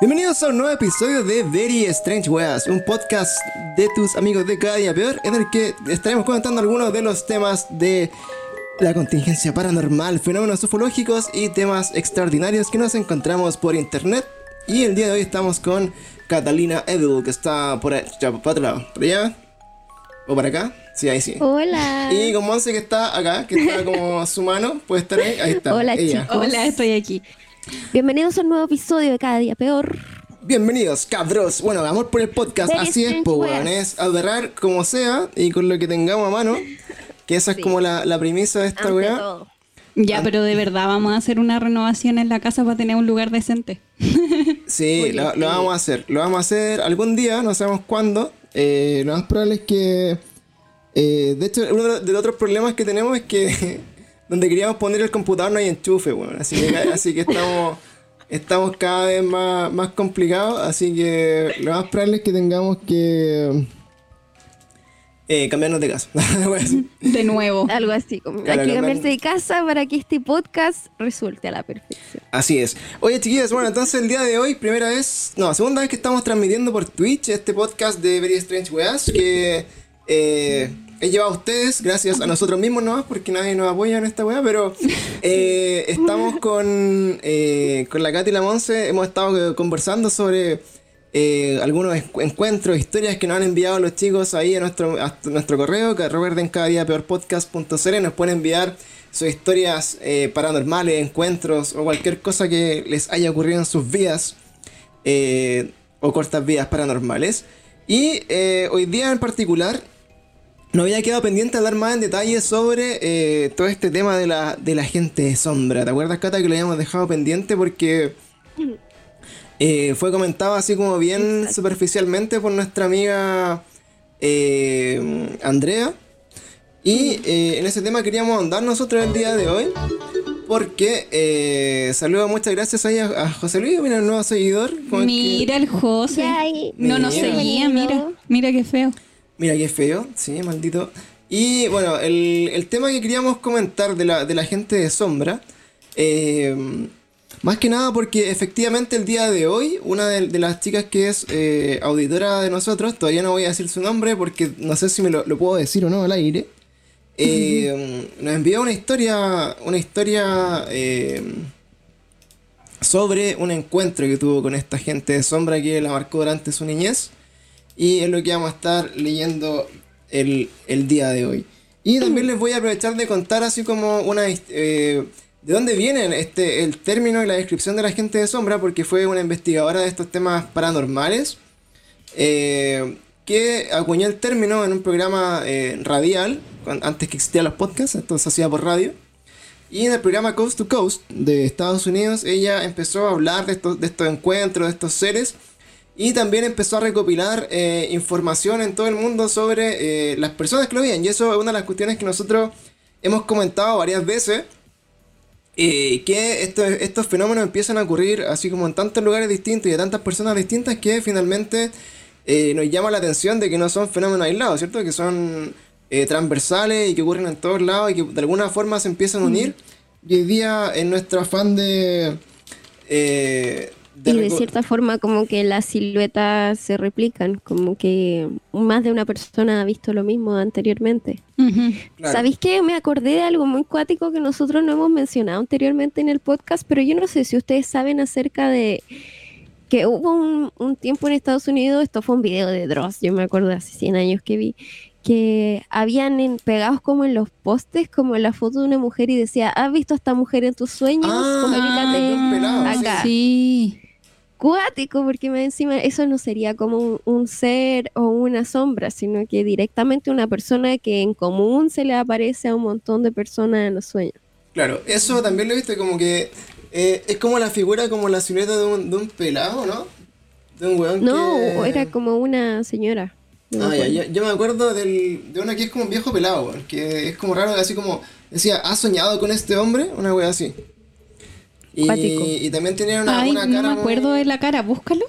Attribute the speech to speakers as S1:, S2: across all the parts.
S1: Bienvenidos a un nuevo episodio de Very Strange Weas, un podcast de tus amigos de cada día peor, en el que estaremos comentando algunos de los temas de la contingencia paranormal, fenómenos ufológicos y temas extraordinarios que nos encontramos por internet. Y el día de hoy estamos con Catalina Edel, que está por, ahí, ya, por otro lado, por allá o para acá. Sí, ahí sí.
S2: Hola.
S1: Y con Monse que está acá, que está como su mano, puede estar ahí, ahí está.
S2: Hola,
S1: ella.
S2: chicos.
S3: Hola, estoy aquí.
S2: Bienvenidos a un nuevo episodio de Cada Día Peor.
S1: Bienvenidos, cabros. Bueno, amor por el podcast.
S2: Very
S1: Así es, pues, weón. Es aberrar como sea y con lo que tengamos a mano. Que esa es como la, la premisa de esta weá.
S3: Ya, pero de verdad vamos a hacer una renovación en la casa para tener un lugar decente.
S1: Sí, lo, lo vamos a hacer. Lo vamos a hacer algún día, no sabemos cuándo. Eh, lo más probable es que. eh, de hecho, uno de los otros problemas que tenemos es que donde queríamos poner el computador no hay enchufe, weón. Así que, así que estamos. Estamos cada vez más, más complicados, así que lo más probable es que tengamos que eh, cambiarnos de casa.
S3: De nuevo.
S2: Algo así, como
S1: Claro,
S2: hay que cambiarse de casa para que este podcast resulte a la perfección.
S1: Así es. Oye, chiquillos, bueno, entonces el día de hoy, primera vez, no, segunda vez que estamos transmitiendo por Twitch este podcast de Very Strange Weas que eh, he llevado a ustedes gracias a nosotros mismos nomás, porque nadie nos apoya en esta wea, pero eh, estamos con, eh, con la Katy y la Monse, hemos estado eh, conversando sobre eh, algunos encu- encuentros, historias que nos han enviado los chicos ahí a nuestro, a nuestro correo, que recuerden cada día peorpodcast.cl, nos pueden enviar sus historias eh, paranormales, encuentros o cualquier cosa que les haya ocurrido en sus vidas eh, o cortas vidas paranormales. Y hoy día en particular nos había quedado pendiente hablar más en detalle sobre eh, todo este tema de la, de la gente de sombra. ¿Te acuerdas, Cata, que lo habíamos dejado pendiente porque eh, fue comentado así como bien superficialmente por nuestra amiga eh, Andrea? Y eh, en ese tema queríamos ahondar nosotros el día de hoy. Porque eh, saludo, muchas gracias ahí a, a José Luis, mira, el nuevo seguidor. que-
S3: Mira el José. No nos seguía, mira. Mira qué feo.
S1: Mira qué feo, sí, maldito. Y bueno, el, el tema que queríamos comentar de la, de la gente de sombra, eh, más que nada porque efectivamente el día de hoy, una de, de las chicas que es eh, auditora de nosotros, todavía no voy a decir su nombre porque no sé si me lo, lo puedo decir o no al aire, eh, nos envió una historia, una historia sobre un encuentro que tuvo con esta gente de sombra que la marcó durante su niñez. Y es lo que vamos a estar leyendo el, el día de hoy. Y también les voy a aprovechar de contar así como una... eh, ¿De dónde viene este, el término y la descripción de la gente de sombra? Porque fue una investigadora de estos temas paranormales eh, que acuñó el término en un programa eh, radial, antes que existían los podcasts, esto se hacía por radio. Y en el programa Coast to Coast de Estados Unidos, ella empezó a hablar de estos, de estos encuentros, de estos seres, y también empezó a recopilar eh, información en todo el mundo sobre eh, las personas que lo veían. Y eso es una de las cuestiones que nosotros hemos comentado varias veces. eh, que esto- estos fenómenos empiezan a ocurrir así como en tantos lugares distintos y a tantas personas distintas que finalmente eh, nos llama la atención de que no son fenómenos aislados, ¿cierto? Que son transversales y que ocurren en todos lados y que de alguna forma se empiezan a unir. Y hoy día, en nuestro afán de. eh, de
S2: Y de cierta forma como que las siluetas se replican, como que más de una persona ha visto lo mismo anteriormente.
S1: Claro.
S2: ¿Sabéis que me acordé de algo muy cuático que nosotros no hemos mencionado anteriormente en el podcast? Pero yo no sé si ustedes saben acerca de que hubo un, un tiempo en Estados Unidos, esto fue un video de Dross, yo me acuerdo hace 100 años que vi, que habían en- pegados como en los postes, como la foto de una mujer y decía, ¿has visto a esta mujer en tus sueños?
S1: Ah,
S2: Comunícate
S1: de
S2: acá.
S3: Sí.
S2: Cuático, porque más encima eso no sería como un, un ser o una sombra, sino que directamente una persona que en común se le aparece a un montón de personas en los sueños.
S1: Claro, eso también lo viste como que eh, es como la figura, como la silueta de un, de un pelado, ¿no? De un weón
S2: No,
S1: que...
S2: era como una señora. No
S1: Ah, ya, yo, yo me acuerdo del, de una que es como un viejo pelado, que es como raro, así como decía, ¿has soñado con este hombre? Una wea así. Y, también tenía una,
S3: Ay,
S1: una
S3: no
S1: cara
S3: me acuerdo
S1: muy-
S3: de la cara, búscalo.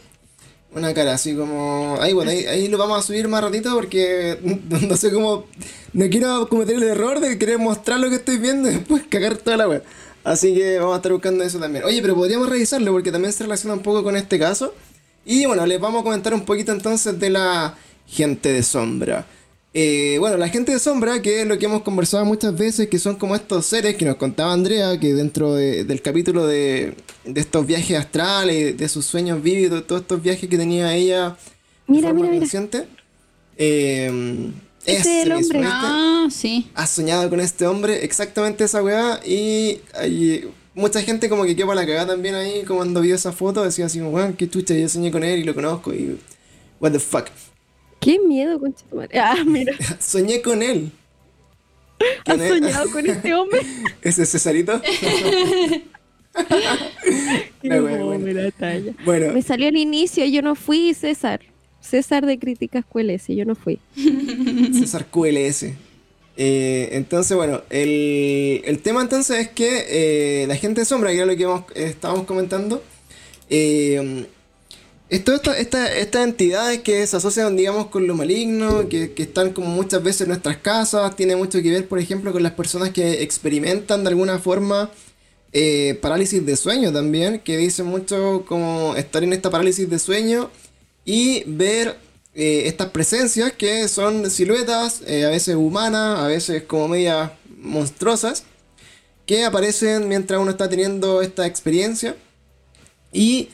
S1: Una cara así como... Ahí, bueno, ahí, ahí lo vamos a subir más ratito porque no sé cómo... No quiero cometer el error de querer mostrar lo que estoy viendo y después cagar toda la web. Así que vamos a estar buscando eso también. Oye, pero podríamos revisarlo porque también se relaciona un poco con este caso. Y bueno, les vamos a comentar un poquito entonces de la gente de sombra. Eh, bueno, la gente de sombra, que es lo que hemos conversado muchas veces, que son como estos seres que nos contaba Andrea, que dentro de- del capítulo de, de estos viajes astrales, de sus sueños vívidos, todos estos viajes que tenía ella de
S2: Mira,
S1: forma
S2: mira, mira.
S1: consciente. eh,
S2: es el hombre.
S3: Ah, sí.
S1: has soñado con este hombre, exactamente esa weá, y hay mucha gente como que quedó para la cagada también ahí, como cuando vio esa foto, decía así, weón, qué chucha, yo soñé con él y lo conozco, y what the fuck,
S2: Qué miedo, concha tu madre. Ah, mira.
S1: soñé con él.
S2: ¿Has soñado con este hombre?
S1: ¿Ese Cesarito?
S2: No,
S1: bueno.
S2: mira, talla.
S1: Bueno,
S2: Me salió al inicio, yo no fui César. César de Críticas QLS, yo no fui.
S1: César QLS. Eh, entonces, bueno, el, el tema entonces es que eh, la gente de sombra, que era lo que hemos- estábamos comentando, eh, esto, esta- esta- estas entidades que se asocian, digamos, con lo maligno, que, que están como muchas veces en nuestras casas, tiene mucho que ver, por ejemplo, con las personas que experimentan de alguna forma eh, parálisis de sueño también, que dicen mucho como estar en esta parálisis de sueño y ver eh, estas presencias que son siluetas, eh, a veces humanas, a veces como medias monstruosas, que aparecen mientras uno está teniendo esta experiencia. Y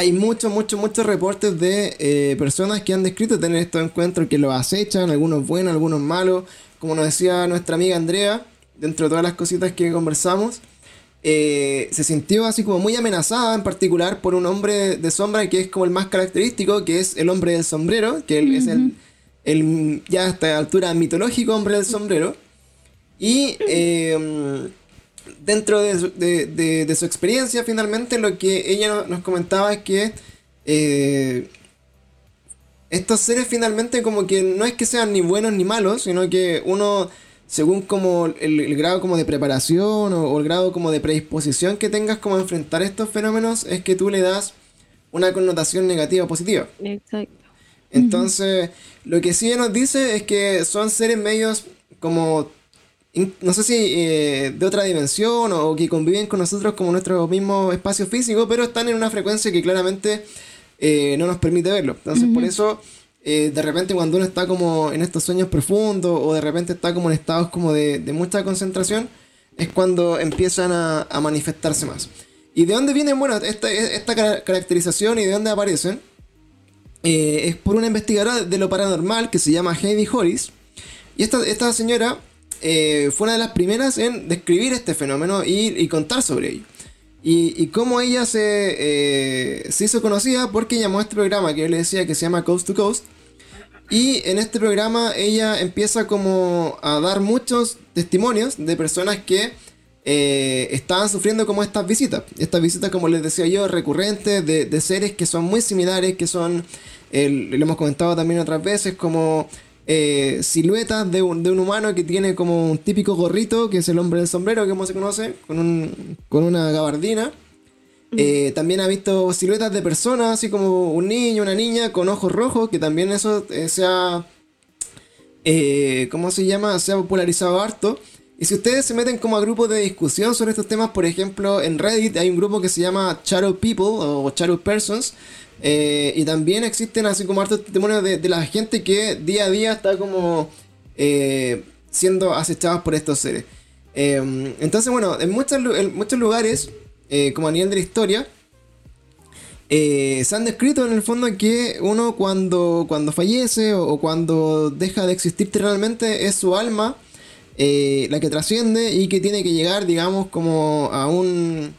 S1: hay muchos, muchos, muchos reportes de eh, personas que han descrito tener estos encuentros que los acechan, algunos buenos, algunos malos. Como nos decía nuestra amiga Andrea, dentro de todas las cositas que conversamos, eh, se sintió así como muy amenazada, en particular por un hombre de sombra que es como el más característico, que es el hombre del sombrero, que él es el, el ya a esta altura mitológico hombre del sombrero. Y eh, dentro de su, de- de- de su experiencia, finalmente, lo que ella no- nos comentaba es que eh, estos seres finalmente como que no es que sean ni buenos ni malos, sino que uno, según como el, el grado como de preparación o, o el grado como de predisposición que tengas como a enfrentar estos fenómenos, es que tú le das una connotación negativa o positiva.
S2: Exacto.
S1: Entonces, lo que sí ella nos dice es que son seres medios como, no sé si eh, de otra dimensión o, que conviven con nosotros como nuestro mismo espacio físico, pero están en una frecuencia que claramente eh, no nos permite verlo. Entonces, por eso, eh, de repente cuando uno está como en estos sueños profundos o de repente está como en estados como de, de mucha concentración, es cuando empiezan a, a manifestarse más. ¿Y de dónde viene, bueno, esta, esta cara- caracterización y de dónde aparecen? es por una investigadora de lo paranormal que se llama Heidi Hollis. Y esta, esta señora eh, fue una de las primeras en describir este fenómeno y, contar sobre ello. Y, y cómo ella se, eh, se hizo conocida porque llamó a este programa que yo le decía que se llama Coast to Coast. Y en este programa ella empieza como a dar muchos testimonios de personas que eh, estaban sufriendo como estas visitas. Estas visitas, como les decía yo, recurrentes de, de seres que son muy similares, que son, lo hemos comentado también otras veces, como eh, siluetas de un, de un humano que tiene como un típico gorrito, que es el hombre del sombrero, que como se conoce, con, un, con una gabardina. Eh, también ha visto siluetas de personas, así como un niño, una niña con ojos rojos, que también eso eh, se ha, eh, ¿cómo se llama? Se ha popularizado harto. Y si ustedes se meten como a grupos de discusión sobre estos temas, por ejemplo, en Reddit hay un grupo que se llama Shadow People o Shadow Persons. eh, y también existen así como hartos testimonios de, de la gente que día a día está como eh, siendo acechados por estos seres. Eh, entonces, bueno, en muchos, en muchos lugares, eh, como a nivel de la historia, se han descrito en el fondo que uno cuando, cuando fallece o, cuando deja de existir terrenalmente es su alma eh, la que trasciende y que tiene que llegar, digamos, como a un,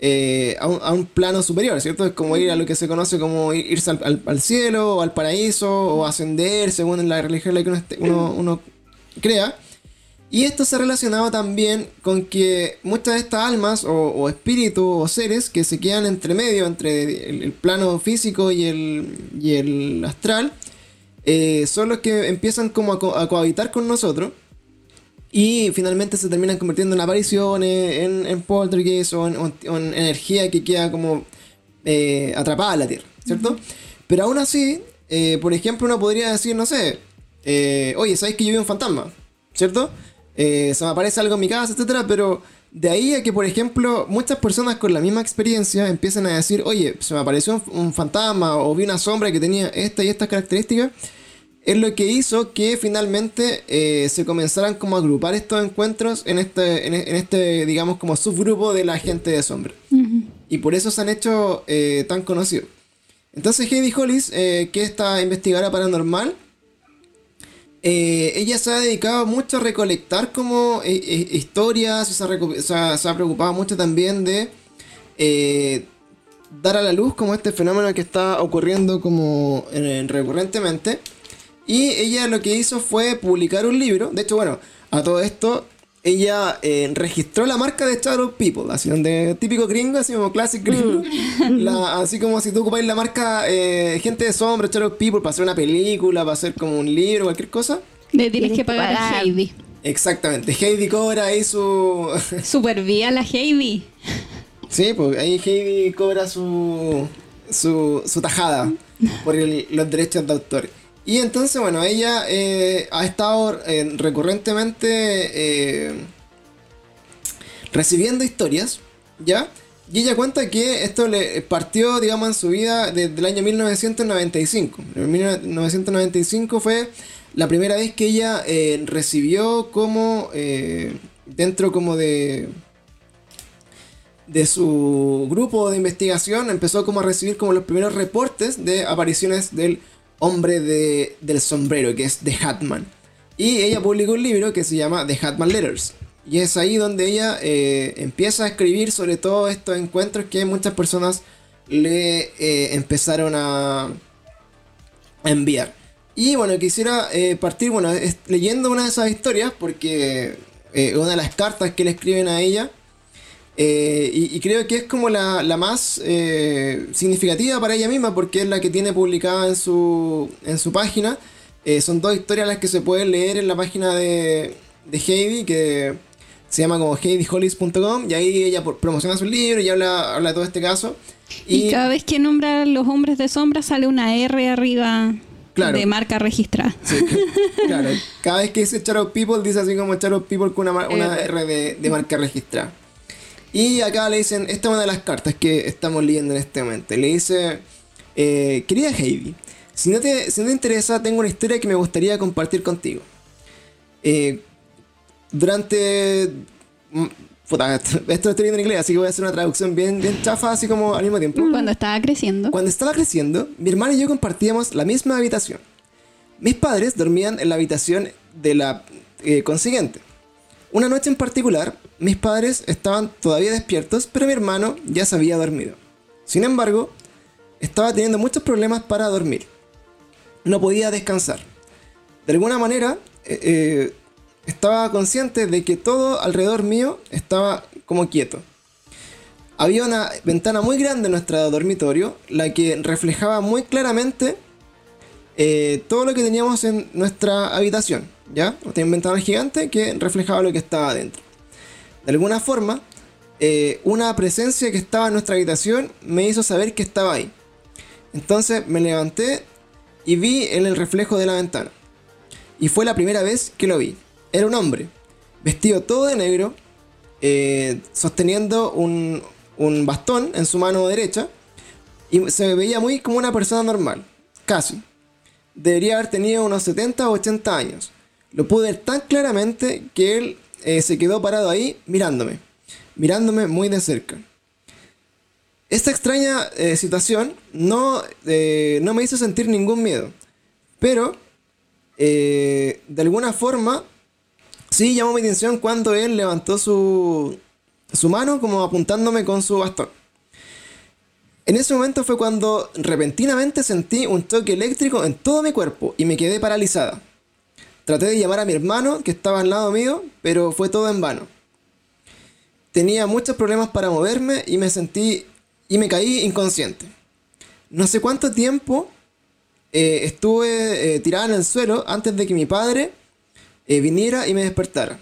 S1: eh, a un, a un plano superior, ¿cierto? Es como ir a lo que se conoce como ir- irse al, al- cielo o al paraíso o ascender según la religión en la que uno, crea. Y esto se ha relacionado también con que muchas de estas almas o, espíritus o seres que se quedan entre medio, entre el, plano físico y el, y el astral, eh, son los que empiezan como a, co- a cohabitar con nosotros y finalmente se terminan convirtiendo en apariciones, en, en poltergeist o en, o energía que queda como eh, atrapada en la Tierra, ¿cierto? Pero aún así, eh, por ejemplo, uno podría decir, no sé, eh, oye, ¿sabes que yo vi un fantasma? ¿Cierto? Eh, se me aparece algo en mi casa, etcétera, pero De ahí a que, por ejemplo, muchas personas con la misma experiencia empiezan a decir, oye, se me apareció un, un fantasma o vi una sombra que tenía esta y estas características, es lo que hizo que finalmente eh, se comenzaran como a agrupar estos encuentros en este, en, en este, digamos, como subgrupo de la gente de sombra. Y por eso se han hecho eh, tan conocidos. Entonces Heidi Hollis, eh, que es esta investigadora paranormal, ella se ha dedicado mucho a recolectar como historias, y se ha, se ha- se ha preocupado mucho también de dar a la luz como este fenómeno que está ocurriendo como recurrentemente. Y ella lo que hizo fue publicar un libro. De hecho, bueno, a todo esto, ella eh, registró la marca de Shadow People, así donde típico gringo, así como classic gringo. La- así como si tú ocupáis la marca eh, Gente de Sombra, Shadow People, para hacer una película, para hacer como un libro, cualquier cosa.
S3: Le tienes que pagar a. Heidi.
S1: Exactamente, Heidi cobra ahí su.
S3: Super vía la Heidi.
S1: sí, pues ahí Heidi cobra su. su, su tajada por el- los derechos de autor. Y entonces, bueno, ella eh, ha estado eh, recurrentemente eh, recibiendo historias, ¿ya? Y ella cuenta que esto le partió, digamos, en su vida desde el año 1995. En 1995 fue la primera vez que ella recibió como, dentro como de, de su grupo de investigación, empezó como a recibir como los primeros reportes de apariciones del hombre de- del sombrero, que es The Hatman. Y ella publicó un libro que se llama The Hatman Letters. Y es ahí donde ella eh, empieza a escribir sobre todos estos encuentros que muchas personas le eh, empezaron a, enviar. Y bueno, quisiera eh, partir bueno, leyendo una de esas historias porque una de las cartas que le escriben a ella. Eh, y, y creo que es como la, la más eh, significativa para ella misma porque es la que tiene publicada en su, en su página. Eh, son dos historias las que se pueden leer en la página de, de Heidi que se llama como heidihollis.com y ahí ella promociona su libro y habla, habla de todo este caso.
S3: Y, cada vez que nombra a los hombres de sombra sale una R arriba
S1: Claro.
S3: de marca registrada.
S1: Sí, claro. Cada vez que dice Shadow People, dice así como Shadow People con una, una R de, de marca registrada. Y acá le dicen, esta es una de las cartas que estamos leyendo en este momento. Le dice, eh, querida Heidi, si no, te, si no te interesa, tengo una historia que me gustaría compartir contigo. Eh, durante... mm, Puta, esto lo estoy viendo en inglés, así que voy a hacer una traducción bien, bien chafa, así como al mismo tiempo.
S3: Cuando estaba creciendo.
S1: Cuando estaba creciendo, mi hermano y yo compartíamos la misma habitación. Mis padres dormían en la habitación de la eh, consiguiente. Una noche en particular, mis padres estaban todavía despiertos, pero mi hermano ya se había dormido. Sin embargo, estaba teniendo muchos problemas para dormir. No podía descansar. De alguna manera, eh, eh, estaba consciente de que todo alrededor mío estaba como quieto. Había una ventana muy grande en nuestro dormitorio, la que reflejaba muy claramente eh, todo lo que teníamos en nuestra habitación. ¿Ya? Una ventana gigante que reflejaba lo que estaba adentro. De alguna forma, eh, una presencia que estaba en nuestra habitación me hizo saber que estaba ahí. Entonces me levanté y vi en el reflejo de la ventana. Y fue la primera vez que lo vi. Era un hombre, vestido todo de negro, eh, sosteniendo un, un bastón en su mano derecha. Y se veía muy como una persona normal, casi. Debería haber tenido unos 70 o 80 años. Lo pude ver tan claramente que él eh, se quedó parado ahí mirándome, mirándome muy de cerca. Esta extraña eh, situación no, eh, no me hizo sentir ningún miedo, pero de alguna forma sí llamó mi atención cuando él levantó su, su mano como apuntándome con su bastón. En ese momento fue cuando repentinamente sentí un choque eléctrico en todo mi cuerpo y me quedé paralizada. Traté de llamar a mi hermano que estaba al lado mío, pero fue todo en vano. Tenía muchos problemas para moverme y me sentí y me caí inconsciente. No sé cuánto tiempo eh, estuve eh, tirada en el suelo antes de que mi padre eh, viniera y me despertara.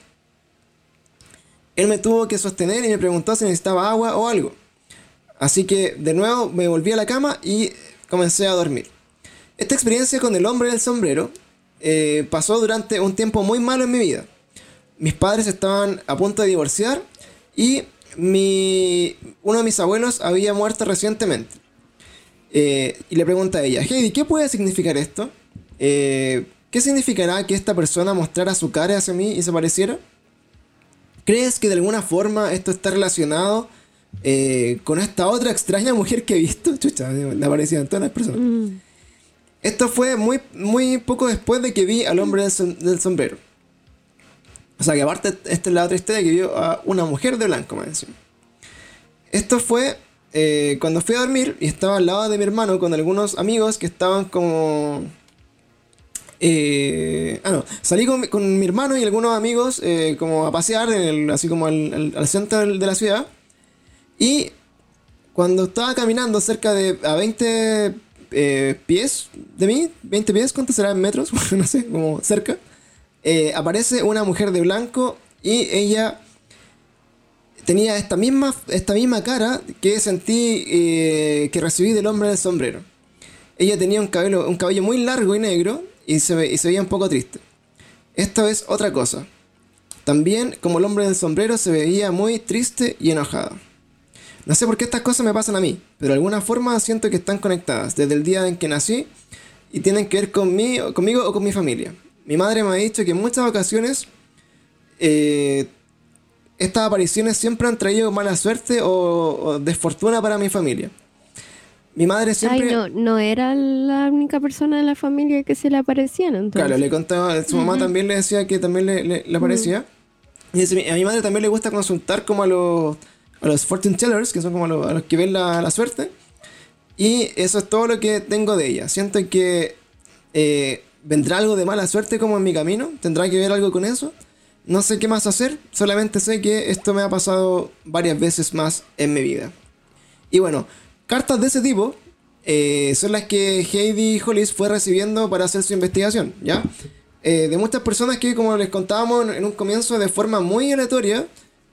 S1: Él me tuvo que sostener y me preguntó si necesitaba agua o algo. Así que de nuevo me volví a la cama y comencé a dormir. Esta experiencia con el hombre del sombrero eh, pasó durante un tiempo muy malo en mi vida. Mis padres estaban a punto de divorciar Y mi, uno de mis abuelos había muerto recientemente. Eh, y le pregunta a ella, Heidi, ¿qué puede significar esto? Eh, ¿Qué significará que esta persona mostrara su cara hacia mí y se pareciera? ¿Crees que de alguna forma esto está relacionado con esta otra extraña mujer que he visto? Chucha, aparecían todas las personas.
S2: Mm.
S1: Esto fue muy, muy poco después de que vi al hombre del, som- del sombrero. O sea que aparte, esta es la otra historia que vio a una mujer de blanco más encima. Esto fue eh, cuando fui a dormir y estaba al lado de mi hermano con algunos amigos que estaban como... eh, ah, no. Salí con, con mi hermano y algunos amigos eh, como a pasear, así como al, al- centro de la ciudad. Y cuando estaba caminando cerca de a 20 eh, pies de mí, 20 pies, ¿cuánto será en metros? no sé, como cerca. eh, aparece una mujer de blanco y ella tenía esta misma, esta misma cara que sentí eh, que recibí del hombre del sombrero. Ella tenía un cabello, un cabello muy largo y negro y se, veía un poco triste. Esto es otra cosa. También, como el hombre del sombrero, se veía muy triste y enojado. No sé por qué estas cosas me pasan a mí, pero de alguna forma siento que están conectadas desde el día en que nací y tienen que ver con mí- conmigo o con mi familia. Mi madre me ha dicho que en muchas ocasiones eh, estas apariciones siempre han traído mala suerte o, o desfortuna para mi familia. Mi madre siempre...
S2: Ay, no, no era la única persona de la familia que se le aparecían entonces.
S1: Claro, le contaba, su mamá también le decía que también le, le, le aparecía. Y a mi madre también le gusta consultar como a los, a los fortune tellers, que son como los, a los que ven la, suerte. Y eso es todo lo que tengo de ella. Siento que eh, vendrá algo de mala suerte como en mi camino, tendrá que ver algo con eso. No sé qué más hacer, solamente sé que esto me ha pasado varias veces más en mi vida. Y bueno, cartas de ese tipo eh, son las que Heidi Hollis fue recibiendo para hacer su investigación, ¿ya? Eh, de muchas personas que, como les contábamos en un comienzo, de forma muy aleatoria,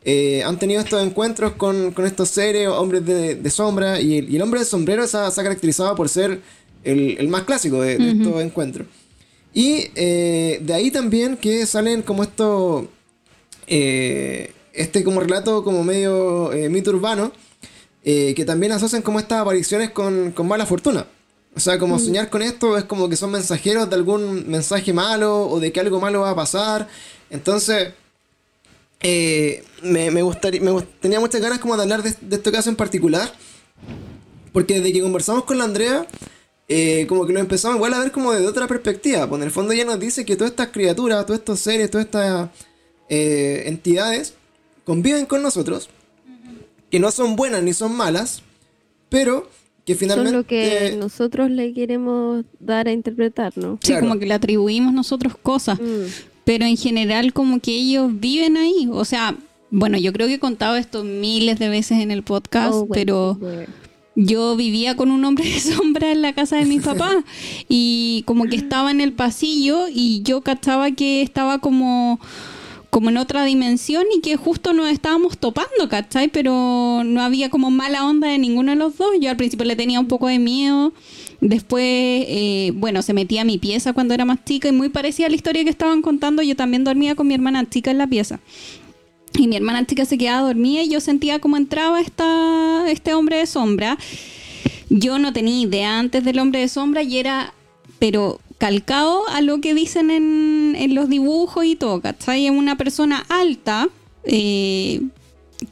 S1: eh, han tenido estos encuentros con, con estos seres, hombres de, de sombra, y el, y el hombre de sombrero se ha, se ha caracterizado por ser el, el más clásico de, de estos encuentros. Y eh, de ahí también que salen como esto, eh, este como relato como medio eh, mito urbano, que también asocian como estas apariciones con, con mala fortuna. O sea, como soñar con esto es como que son mensajeros de algún mensaje malo o de que algo malo va a pasar. Entonces, eh, me, me gustaría, me gust- tenía muchas ganas como de hablar de, de este caso en particular. Porque desde que conversamos con la Andrea, eh, como que lo empezamos igual a ver como de otra perspectiva. Pues en el fondo ella nos dice que todas estas criaturas, todos estos seres, todas estas eh, entidades conviven con nosotros. Que no son buenas ni son malas, pero que finalmente...
S2: Son lo que nosotros le queremos dar a interpretar, ¿no?
S3: Sí,
S1: Claro.
S3: como que le atribuimos nosotros cosas.
S2: Mm.
S3: Pero en general como que ellos viven ahí. O sea, bueno, yo creo que he contado esto miles de veces en el podcast,
S2: Oh, bueno,
S3: pero
S2: bueno.
S3: yo vivía con un hombre de sombra en la casa de mis papás y como que estaba en el pasillo y yo cachaba que estaba como como en otra dimensión y que justo nos estábamos topando, ¿cachai? Pero no había como mala onda de ninguno de los dos. Yo al principio le tenía un poco de miedo. Después, eh, bueno, se metía a mi pieza cuando era más chica y muy parecida a la historia que estaban contando. Yo también dormía con mi hermana chica en la pieza. Y mi hermana chica se quedaba dormida y yo sentía como entraba esta, este hombre de sombra. Yo no tenía idea antes del hombre de sombra y era, pero calcado a lo que dicen en, en los dibujos y todo, ¿cachai? Es una persona alta, eh,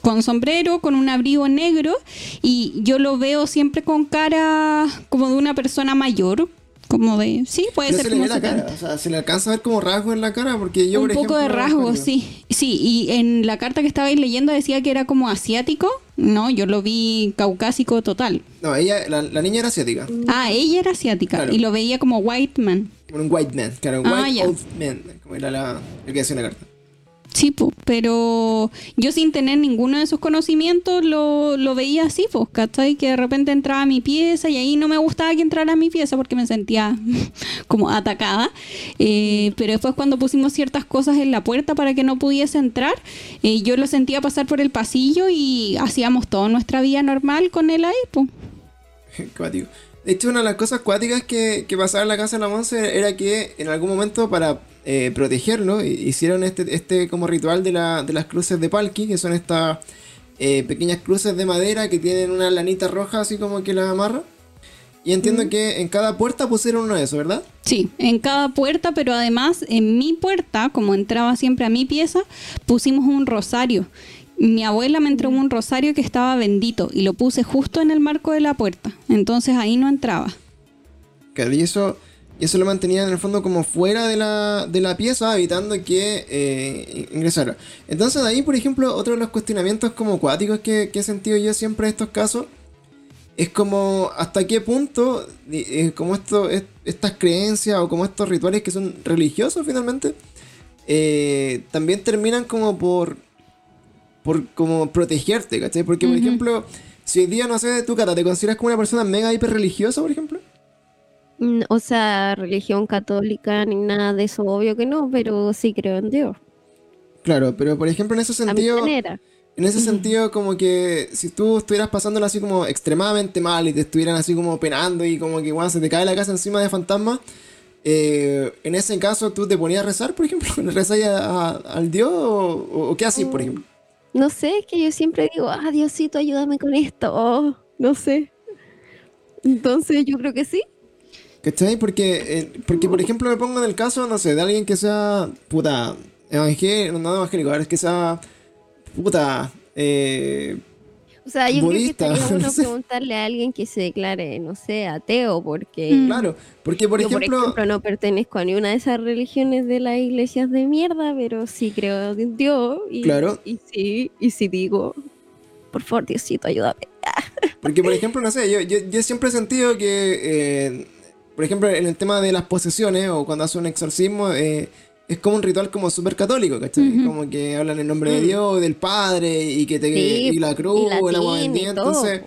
S3: con sombrero, con un abrigo negro y yo lo veo siempre con cara como de una persona mayor, como de, sí, puede
S1: Pero
S3: ser
S1: se le
S3: como
S1: ve la
S3: 70.
S1: cara, o sea, se le alcanza a ver como rasgos en la cara, porque yo,
S3: un
S1: por
S3: poco de
S1: ejemplo,
S3: rasgos,
S1: cuando-
S3: sí. Sí, y en la carta que estabais leyendo decía que era como asiático. No, yo lo vi caucásico total.
S1: No, ella, la, la niña era asiática,
S3: Ah, ella era asiática
S1: Claro.
S3: y lo veía como white man.
S1: como un white man, claro, un
S3: Ah,
S1: white
S3: ya.
S1: old man, como era la, el que decía en la carta.
S3: Sí, po, pero yo sin tener ninguno de esos conocimientos lo, lo veía así, pues, ¿cachai? Que de repente entraba a mi pieza y ahí no me gustaba que entrara a mi pieza porque me sentía como atacada. Eh, pero después cuando pusimos ciertas cosas en la puerta para que no pudiese entrar, eh, yo lo sentía pasar por el pasillo y hacíamos toda nuestra vida normal con él ahí.
S1: Cuático. De hecho, una de las cosas cuáticas que, que pasaba en la casa de la Monse era que en algún momento para eh, protegerlo, hicieron este, este como ritual de, la, de las cruces de Palki, que son estas eh, pequeñas cruces de madera que tienen una lanita roja así como que las amarra. Y entiendo que en cada puerta pusieron uno de esos, ¿verdad?
S3: Sí, en cada puerta, pero además en mi puerta, como entraba siempre a mi pieza, pusimos un rosario. Mi abuela me entregó un rosario que estaba bendito y lo puse justo en el marco de la puerta. Entonces ahí no entraba.
S1: Claro, y eso, y eso lo mantenía en el fondo como fuera de la, de la pieza, evitando que eh, ingresara. Entonces ahí, por ejemplo, otro de los cuestionamientos como acuáticos que, que he sentido yo siempre en estos casos es como hasta qué punto, eh, como esto, estas creencias o como estos rituales que son religiosos finalmente, eh, también terminan como por, por como protegerte, ¿cachai? Porque, por ejemplo, si hoy día, no sé, tú, Cata, ¿te consideras como una persona mega hiper religiosa, por ejemplo?
S2: Mm, o sea, religión católica ni nada de eso, obvio que no, pero sí creo en Dios.
S1: Claro, pero por ejemplo en ese sentido... En ese sentido, como que si tú estuvieras pasándolo así como extremadamente mal y te estuvieran así como penando y como que igual se te cae la casa encima de fantasma, eh, en ese caso tú te ponías a rezar, por ejemplo, ¿le rezáis al Dios o, qué así, por ejemplo?
S2: No sé, es que yo siempre digo, ah, Diosito, ayúdame con esto, oh, no sé. Entonces yo creo que sí.
S1: ¿Cachai? Porque, eh, porque, por ejemplo, me pongo en el caso, no sé, de alguien que sea, puta, evangélico, no evangélico, es que sea puta, eh,
S2: o sea, yo creo que estaría bueno preguntarle a alguien que se declare, no sé, ateo, porque...
S1: Mm. Claro, porque por, ejemplo,
S2: no pertenezco a ninguna de esas religiones de las iglesias de mierda, pero sí creo en Dios. Y,
S1: claro.
S2: Y sí, y sí digo, por favor, Diosito, ayúdame.
S1: porque, por ejemplo, no sé, yo, yo, siempre he sentido que, eh, por ejemplo, en el tema de las posesiones o cuando hace un exorcismo... Eh, es como un ritual como súper católico, ¿cachai? Como que hablan en nombre de mm. Dios, del Padre, y que te y la cruz, y el agua bendita. Entonces,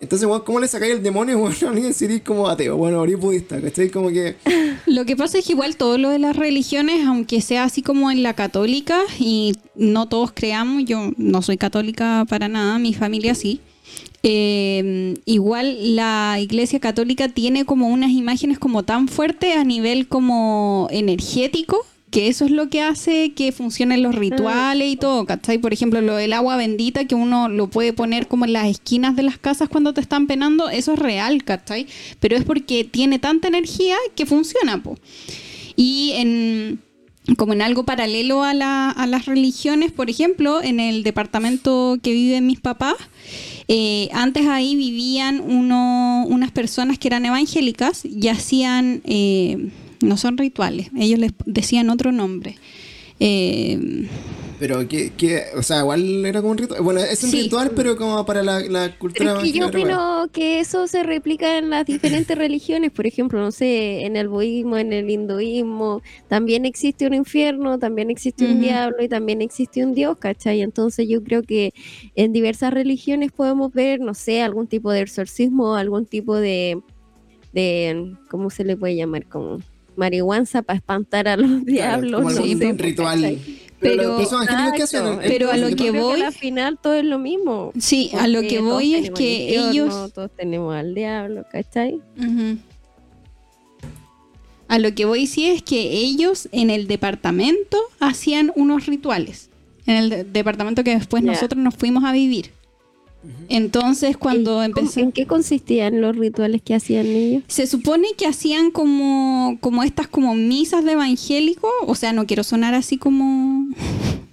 S1: entonces, ¿cómo le sacáis el demonio bueno, a alguien si como ateo? Bueno, eres budista, ¿cachai? Como que.
S3: Lo que pasa es que igual todo lo de las religiones, aunque sea así como en la católica, y no todos creamos, yo no soy católica para nada, mi familia sí. Eh, igual la iglesia católica tiene como unas imágenes como tan fuertes a nivel como energético que eso es lo que hace que funcionen los rituales y todo, ¿cachai? Por ejemplo, lo del agua bendita que uno lo puede poner como en las esquinas de las casas cuando te están penando, eso es real, ¿cachai? Pero es porque tiene tanta energía que funciona, po. Y en como en algo paralelo a, las religiones, por ejemplo, en el departamento que viven mis papás, eh, antes ahí vivían uno, unas personas que eran evangélicas y hacían eh, no son rituales, ellos les decían otro nombre. Eh,
S1: pero que, o sea, igual era como un ritual. Bueno, es un ritual, pero como para la, la cultura.
S2: Pero es que yo opino que eso se replica en las diferentes religiones. Por ejemplo, no sé, en el budismo, en el hinduismo, también existe un infierno, también existe un diablo y también existe un dios, ¿cachai? Entonces yo creo que en diversas religiones podemos ver, no sé, algún tipo de exorcismo, algún tipo de, de ¿cómo se le puede llamar? Como marihuanza para espantar a los diablos.
S1: Como un ritual.
S3: Pero, pero, a lo que voy.
S2: al final todo es lo mismo.
S3: Sí, a lo que voy es que ellos.
S2: todos tenemos al diablo, ¿cachai?
S3: A lo que voy sí es que ellos en el departamento hacían unos rituales. En el departamento que después nosotros nos fuimos a vivir. Entonces, cuando empecé.
S2: ¿En qué consistían los rituales que hacían ellos?
S3: Se supone que hacían como, como estas como misas de evangélico. O sea, no quiero sonar así como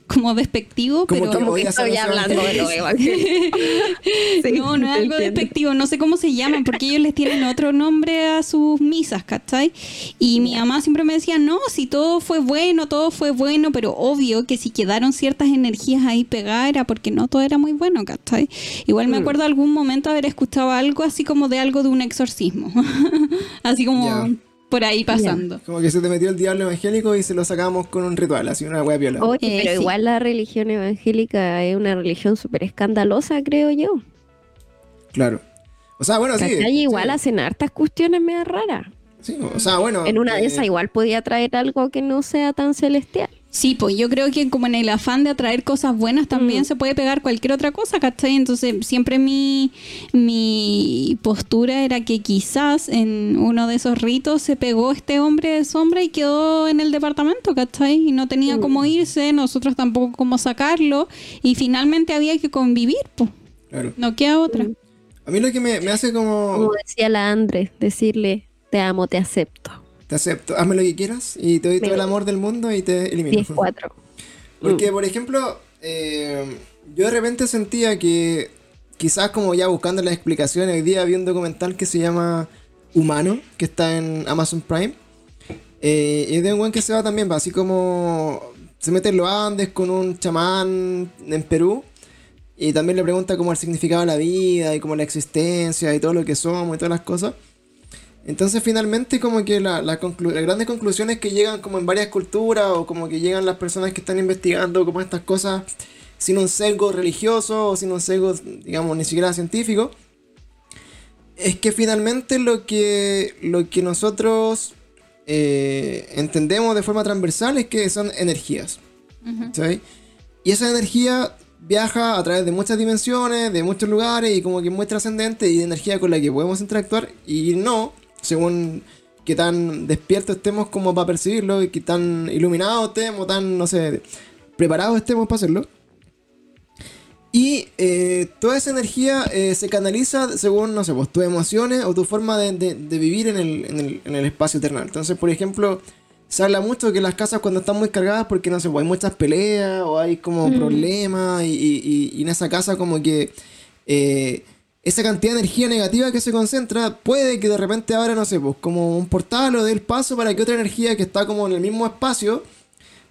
S3: como despectivo, pero
S2: como que estoy hablando de lo
S3: no, no es algo despectivo, no sé cómo se llaman, porque ellos les tienen otro nombre a sus misas, ¿cachai? Y mi mamá siempre me decía, no, si todo fue bueno, todo fue bueno, pero obvio que si quedaron ciertas energías ahí pegadas era porque no todo era muy bueno, ¿cachai? Igual me mm. acuerdo algún momento haber escuchado algo así como de algo de un exorcismo, así como por ahí pasando.
S1: Como que se te metió el diablo evangélico y se lo sacamos con un ritual, así una wea viola.
S2: Oye, pero eh, igual la religión evangélica es una religión súper escandalosa, creo yo.
S1: Claro. O sea, bueno, sí.
S2: igual hacen hartas cuestiones medio raras.
S1: Sí, o sea, bueno.
S2: En una de esas eh, igual podía traer algo que no sea tan celestial.
S3: Sí, pues yo creo que como en el afán de atraer cosas buenas también
S2: Mm.
S3: se puede pegar cualquier otra cosa, ¿cachai? Entonces siempre mi, mi postura era que quizás en uno de esos ritos se pegó este hombre de sombra y quedó en el departamento, ¿cachai? Y no tenía
S2: Mm.
S3: cómo irse, nosotros tampoco cómo sacarlo y finalmente había que convivir, pues.
S1: Claro.
S3: No queda otra.
S2: Mm.
S1: A mí lo que me, me hace como...
S2: Como decía la Andrés, decirle, te amo, te acepto.
S1: Te acepto, hazme lo que quieras y te doy todo el amor del mundo y te elimino.
S2: 10-4.
S1: Porque, por ejemplo, eh, yo de repente sentía que quizás como ya buscando las explicaciones, hoy día vi un documental que se llama Humano, que está en Amazon Prime. Eh, y es de un buen que se va también, va, así como se mete en los Andes con un chamán en Perú. Y también le pregunta como el significado de la vida y como la existencia y todo lo que somos y todas las cosas. Entonces finalmente como que la, la las grandes conclusiones que llegan como en varias culturas o como que llegan las personas que están investigando como estas cosas sin un sesgo religioso o sin un sesgo digamos ni siquiera científico es que finalmente lo que lo que nosotros eh, entendemos de forma transversal es que son energías ¿sabes? y esa energía viaja a través de muchas dimensiones, de muchos lugares y como que es muy trascendente y de energía con la que podemos interactuar y no, según que tan despiertos estemos como para percibirlo y que tan iluminados estemos, tan, no sé, preparados estemos para hacerlo. Y eh, toda esa energía eh, se canaliza según, no sé, pues, tus emociones o tu forma de, de- de vivir en el, en, el, en el espacio eternal. Entonces, por ejemplo, se habla mucho que las casas cuando están muy cargadas porque, no sé, pues, hay muchas peleas o hay como problemas y, y- y- y en esa casa como que eh, esa cantidad de energía negativa que se concentra puede que de repente abra, no sé, pues como un portal o dé el paso para que otra energía que está como en el mismo espacio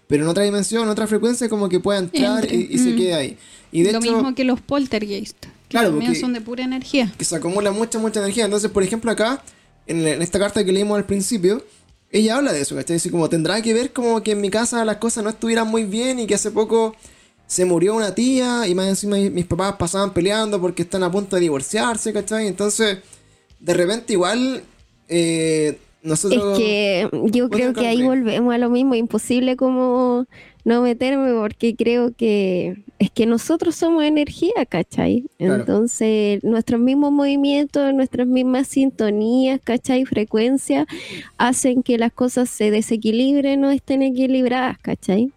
S1: pero en otra dimensión, en otra frecuencia, como que pueda entrar
S3: Entre,
S1: y, y se
S3: mm.
S1: quede ahí. Y de
S3: Lo
S1: hecho,
S3: mismo que los poltergeist, que
S1: Claro,
S3: también son de pura energía.
S1: que se acumula mucha, mucha energía. Entonces, por ejemplo, acá, en, en esta carta que leímos al principio, ella habla de eso, ¿cachai? Así como tendrá que ver como que en mi casa las cosas no estuvieran muy bien y que hace poco se murió una tía y más encima mis papás pasaban peleando porque están a punto de divorciarse, ¿cachai? Entonces, de repente igual, eh, nosotros...
S2: Es que yo creo que ahí volvemos a lo mismo, imposible como no meterme porque creo que es que nosotros somos energía, ¿cachai?
S1: Claro.
S2: Entonces nuestros mismos movimientos, nuestras mismas sintonías, ¿cachai? Frecuencias hacen que las cosas se desequilibren o estén equilibradas, ¿cachai?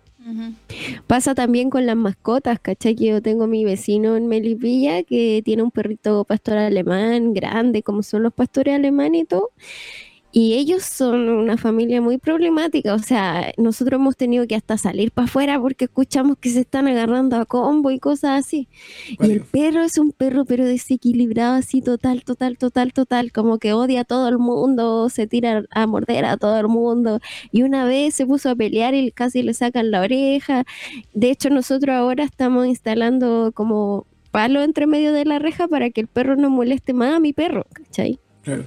S2: Pasa también con las mascotas, ¿cachai? Que yo tengo mi vecino en Melipilla que tiene un perrito pastor alemán grande, como son los pastores alemanes y todo. Y ellos son una familia muy problemática, o sea, nosotros hemos tenido que hasta salir para afuera porque escuchamos que se están agarrando a combo y cosas así. Y el perro es un perro pero desequilibrado así total, total, total, total, como que odia a todo el mundo, se tira a morder a todo el mundo. Y una vez se puso a pelear y casi le sacan la oreja. De hecho, nosotros ahora estamos instalando como palo entre medio de la reja para que el perro no moleste más a mi perro, ¿cachai?
S1: Claro.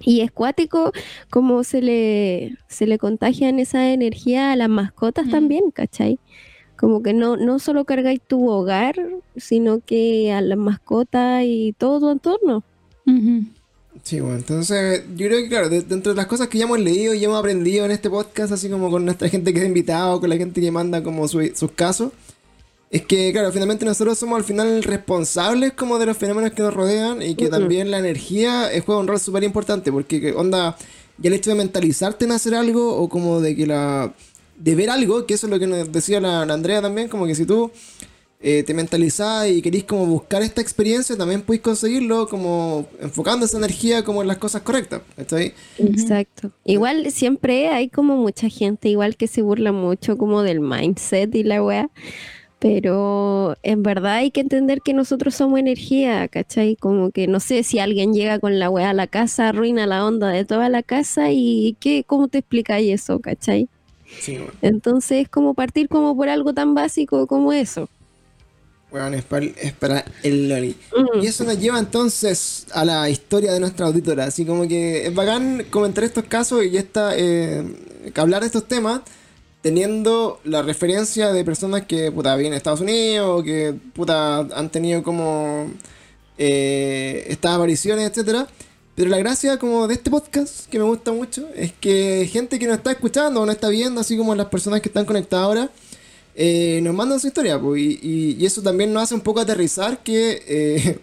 S2: Y es cuático como se le, se le contagian esa energía a las mascotas
S3: Mm.
S2: también, ¿cachai? Como que no, no solo cargáis tu hogar, sino que a las mascotas y todo tu entorno.
S1: Sí, bueno, entonces yo creo que, claro, de- dentro de las cosas que ya hemos leído y hemos aprendido en este podcast, así como con nuestra gente que es invitado, con la gente que manda como su- sus casos, es que, claro, finalmente nosotros somos al final responsables como de los fenómenos que nos rodean y que también la energía eh, juega un rol súper importante, porque, que, onda, ya el hecho de mentalizarte en hacer algo o como de que la... de ver algo, que eso es lo que nos decía la, la Andrea también, como que si tú eh, te mentalizás y querís como buscar esta experiencia, también podéis conseguirlo como enfocando esa energía como en las cosas correctas. ¿Cachai?
S2: Exacto. Igual siempre hay como mucha gente, igual que se burla mucho como del mindset y la weá. Pero en verdad hay que entender que nosotros somos energía, ¿cachai? Como que no sé si alguien llega con la weá a la casa, arruina la onda de toda la casa y ¿qué, ¿cómo te explicáis eso, cachai?
S1: Sí, bueno.
S2: Entonces es como partir como por algo tan básico como eso.
S1: Bueno, es para, es para el Loli.
S2: Mm.
S1: Y eso nos lleva entonces a la historia de nuestra auditora. Así como que es bacán comentar estos casos y esta, eh, hablar de estos temas teniendo la referencia de personas que puta viven en Estados Unidos que puta han tenido como eh, estas apariciones, etcétera. Pero la gracia como de este podcast, que me gusta mucho, es que gente que nos está escuchando o nos está viendo, así como las personas que están conectadas ahora, eh, nos mandan su historia. pues, y eso también nos hace un poco aterrizar que, eh,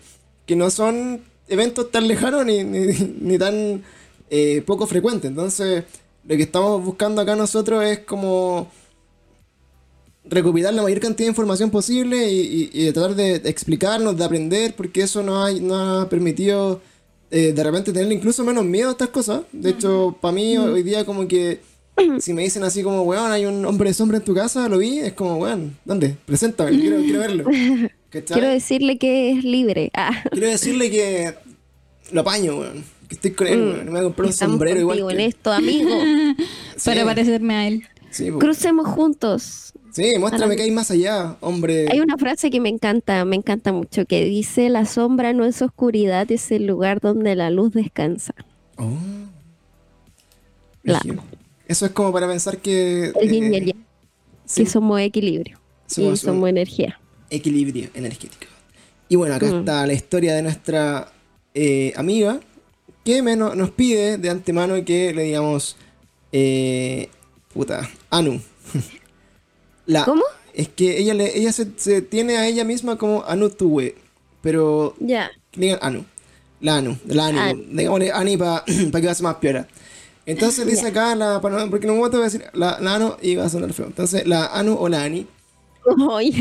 S1: que no son eventos tan lejanos ni, ni, ni tan eh, poco frecuentes. Entonces, lo que estamos buscando acá nosotros es como recopilar la mayor cantidad de información posible y, y- y de tratar de explicarnos, de aprender, porque eso nos ha, nos ha permitido eh, de repente tener incluso menos miedo a estas cosas. De hecho, para mí hoy día como que si me dicen así como, weón, hay un hombre de sombra en tu casa, lo vi, es como, weón, ¿dónde? Preséntame, quiero, quiero verlo. ¿Cachai?
S2: Quiero decirle que es libre. Ah,
S1: Quiero decirle que lo apaño, weón. Que estoy con él, weón. Me voy a comprar un
S2: estamos
S1: sombrero igual que
S2: en esto, amigo.
S1: Sí,
S3: Para parecerme a él.
S1: sí, po.
S2: Crucemos juntos.
S1: Sí, muéstrame que hay más allá, hombre.
S2: Hay una frase que me encanta, me encanta mucho, que dice, la sombra no es oscuridad, es el lugar donde la luz descansa.
S1: Oh.
S2: La.
S1: Eso es como para pensar que.
S2: El yin y
S1: eh,
S2: el yang,
S1: sí,
S2: que somos equilibrio
S1: Somos
S2: y somos
S1: un-
S2: energía.
S1: equilibrio energético. Y bueno, acá
S2: Mm.
S1: está la historia de nuestra eh, amiga que me no- nos pide de antemano que le digamos. eh, puta, Anu. La,
S2: ¿Cómo?
S1: Es que ella, le, ella se, se tiene a ella misma como Anu Tuwe, pero
S2: Ya.
S1: digan Anu. La Anu, la Anu.
S2: Anu.
S1: Digámosle Ani para que va a ser más piola. Entonces dice acá, la, porque en un momento voy a decir la, la Anu y va a sonar feo. Entonces, la Anu o la Ani.
S2: Oye,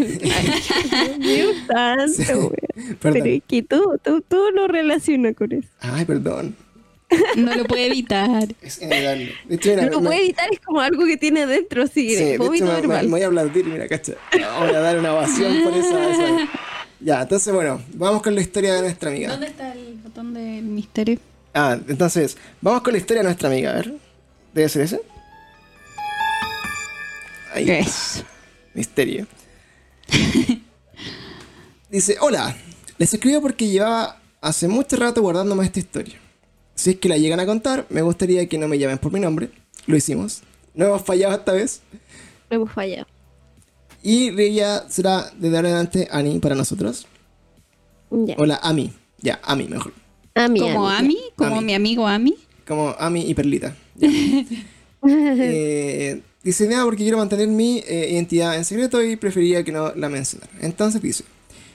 S2: Dios tanto,
S1: Sí.
S2: Pero es que tú, tú, tú lo relacionas con eso.
S1: Ay, perdón.
S3: No lo puede evitar.
S1: Es inevitable. De hecho, mira,
S2: No lo
S1: me-
S2: puede evitar, es como algo que tiene dentro, así,
S1: sí, de hecho, me, me-
S2: verbal.
S1: me voy a aplaudir, mira, cacha. Voy a dar una ovación por esa, esa- Ya, entonces, bueno, vamos con la historia de nuestra amiga.
S3: ¿Dónde está el botón del misterio?
S1: Ah, entonces, vamos con la historia de nuestra amiga, a ver. ¿Debe ser ese? Ahí.
S3: Eso.
S1: Misterio. Dice, hola, les escribo porque llevaba hace mucho rato guardándome esta historia. Si es que la llegan a contar, me gustaría que no me llamen por mi nombre. Lo hicimos. No hemos fallado esta vez.
S2: Hemos fallado.
S1: Y ella será desde ahora adelante Ani para nosotros.
S2: Ya.
S1: Hola, Ami. Ya, Ami mejor.
S2: Ami,
S3: Como
S2: ami.
S3: Ami, como
S1: Ami.
S3: mi amigo Ami.
S1: Como Ami y Perlita. Eh, dice nada porque quiero mantener mi eh, identidad en secreto y prefería que no la mencionara. Entonces dice,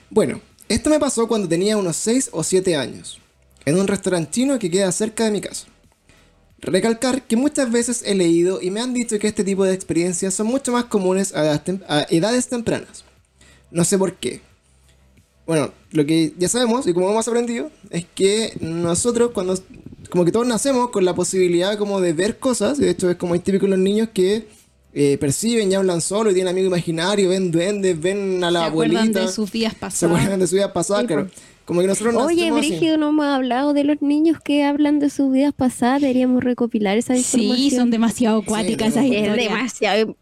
S1: bueno, esto me pasó cuando tenía unos 6 o 7 años, en un restaurante chino que queda cerca de mi casa. Recalcar que muchas veces he leído y me han dicho que este tipo de experiencias son mucho más comunes a edades, tempranas. No sé por qué. Bueno, lo que ya sabemos y como hemos aprendido es que nosotros cuando como que todos nacemos con la posibilidad como de ver cosas, de hecho es como es típico en los niños que eh, perciben y hablan solo y tienen amigos imaginarios, ven duendes, ven a la
S3: Se acuerdan
S1: abuelita,
S3: de sus vidas
S1: se
S3: pasadas.
S1: acuerdan de su vida pasada,
S2: Sí,
S1: claro.
S2: pues.
S1: Como que nosotros
S2: Oye,
S1: nacemos así.
S2: Brígido, no hemos hablado de los niños que hablan de sus vidas pasadas. Deberíamos recopilar esa información.
S3: Sí, son demasiado acuáticas esas
S2: Es
S3: historias.
S2: demasiado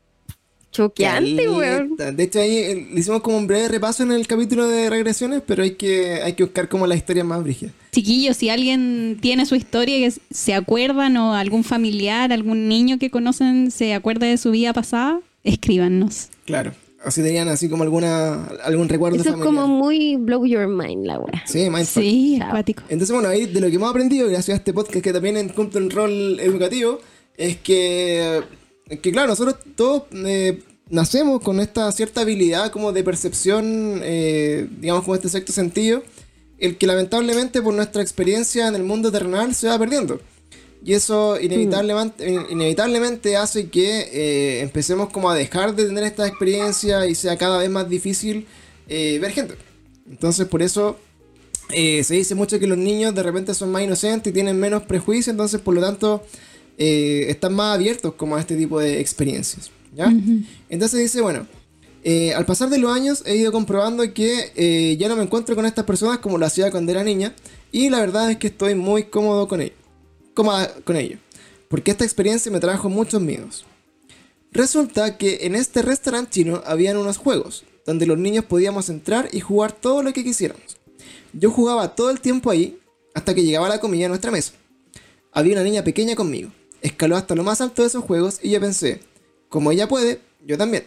S2: choqueante, weón.
S1: De hecho, ahí eh, le hicimos como un breve repaso en el capítulo de regresiones, pero hay que, hay que buscar como la historia más brígida.
S3: Chiquillos, si alguien tiene su historia que se acuerdan o algún familiar, algún niño que conocen se acuerda de su vida pasada, escríbanos.
S1: Claro. O si tenían así como alguna, algún recuerdo
S2: Eso es como muy blow your mind, la weá.
S1: Sí, mindfuck.
S3: Sí, acuático.
S1: Entonces, bueno, ahí de lo que hemos aprendido, gracias a este podcast que también cumple un rol educativo, es que, que claro, nosotros todos eh, nacemos con esta cierta habilidad como de percepción, eh, digamos, como este sexto sentido, el que lamentablemente por nuestra experiencia en el mundo terrenal se va perdiendo. Y eso inevitablemente, in- inevitablemente hace que eh, empecemos como a dejar de tener esta experiencia y sea cada vez más difícil eh, ver gente. Entonces por eso eh, se dice mucho que los niños de repente son más inocentes y tienen menos prejuicios, entonces por lo tanto eh, están más abiertos como a este tipo de experiencias. ¿ya? Entonces dice, bueno, eh, al pasar de los años he ido comprobando que eh, ya no me encuentro con estas personas como lo hacía cuando era niña y la verdad es que estoy muy cómodo con ello, cómoda con ello, porque esta experiencia me trajo muchos miedos. Resulta que en este restaurante chino habían unos juegos, donde los niños podíamos entrar y jugar todo lo que quisiéramos. Yo jugaba todo el tiempo ahí, hasta que llegaba la comida a nuestra mesa. Había una niña pequeña conmigo, escaló hasta lo más alto de esos juegos y yo pensé, como ella puede, yo también.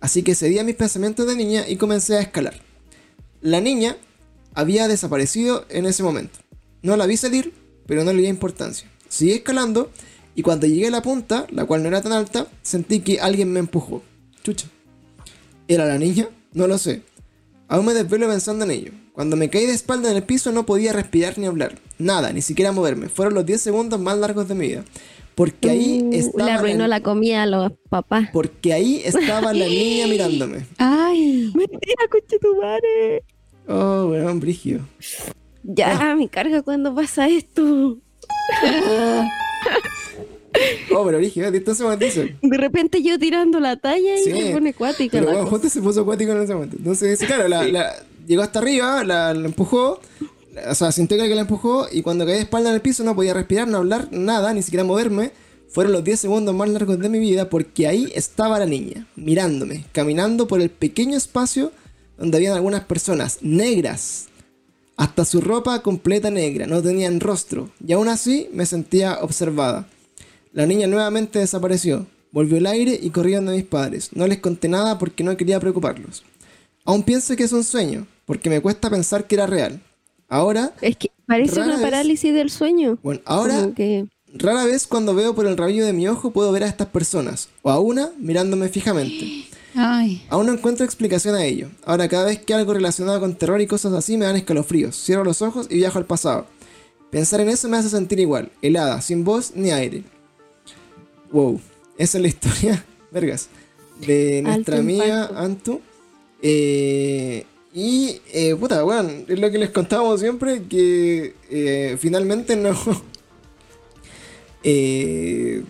S1: Así que cedí a mis pensamientos de niña y comencé a escalar. La niña había desaparecido en ese momento. No la vi salir, pero no le di importancia. Seguí escalando y cuando llegué a la punta, la cual no era tan alta, sentí que alguien me empujó. Chucha. ¿Era la niña? No lo sé. Aún me desvelo pensando en ello. Cuando me caí de espalda en el piso no podía respirar ni hablar. Nada, ni siquiera moverme. Fueron los 10 segundos más largos de mi vida. Porque ahí
S2: Uh,
S1: estaba...
S2: le arruinó la comida a los papás.
S1: Porque ahí estaba la niña mirándome.
S3: Ay,
S2: Mentira, coche tu madre.
S1: Oh, weón, brigio.
S2: Ya, me carga cuando pasa esto.
S1: Oh, pero brigio, entonces me dice.
S2: De repente yo tirando la talla y
S1: Sí,
S2: se pone acuática
S1: Pero
S2: la
S1: bueno, justo se puso acuático en ese momento. Entonces, claro, la, la- llegó hasta arriba, la, empujó. O sea, sintió que la empujó. Y cuando caí de espalda en el piso no podía respirar, no hablar, nada, ni siquiera moverme. Fueron los 10 segundos más largos de mi vida porque ahí estaba la niña, mirándome, caminando por el pequeño espacio donde habían algunas personas negras. Hasta su ropa completa negra, no tenían rostro. Y aún así me sentía observada. La niña nuevamente desapareció. Volvió el aire y corrieron de mis padres. No les conté nada porque no quería preocuparlos. Aún pienso que es un sueño, porque me cuesta pensar que era real. Ahora,
S2: Es que parece una
S1: vez-
S2: parálisis del sueño.
S1: bueno, ahora
S2: que
S1: rara vez cuando veo por el rabillo de mi ojo puedo ver a estas personas, o a una mirándome fijamente.
S3: ay.
S1: Aún no encuentro explicación a ello. Ahora cada vez que algo relacionado con terror y cosas así me dan escalofríos. Cierro los ojos y viajo al pasado. Pensar en eso me hace sentir igual, helada, sin voz ni aire. Wow, esa es la historia, vergas, de nuestra
S2: Alto
S1: amiga
S2: impacto.
S1: Antu. Eh, y, eh, puta, bueno, es lo que les contábamos siempre, que eh, finalmente no... eh,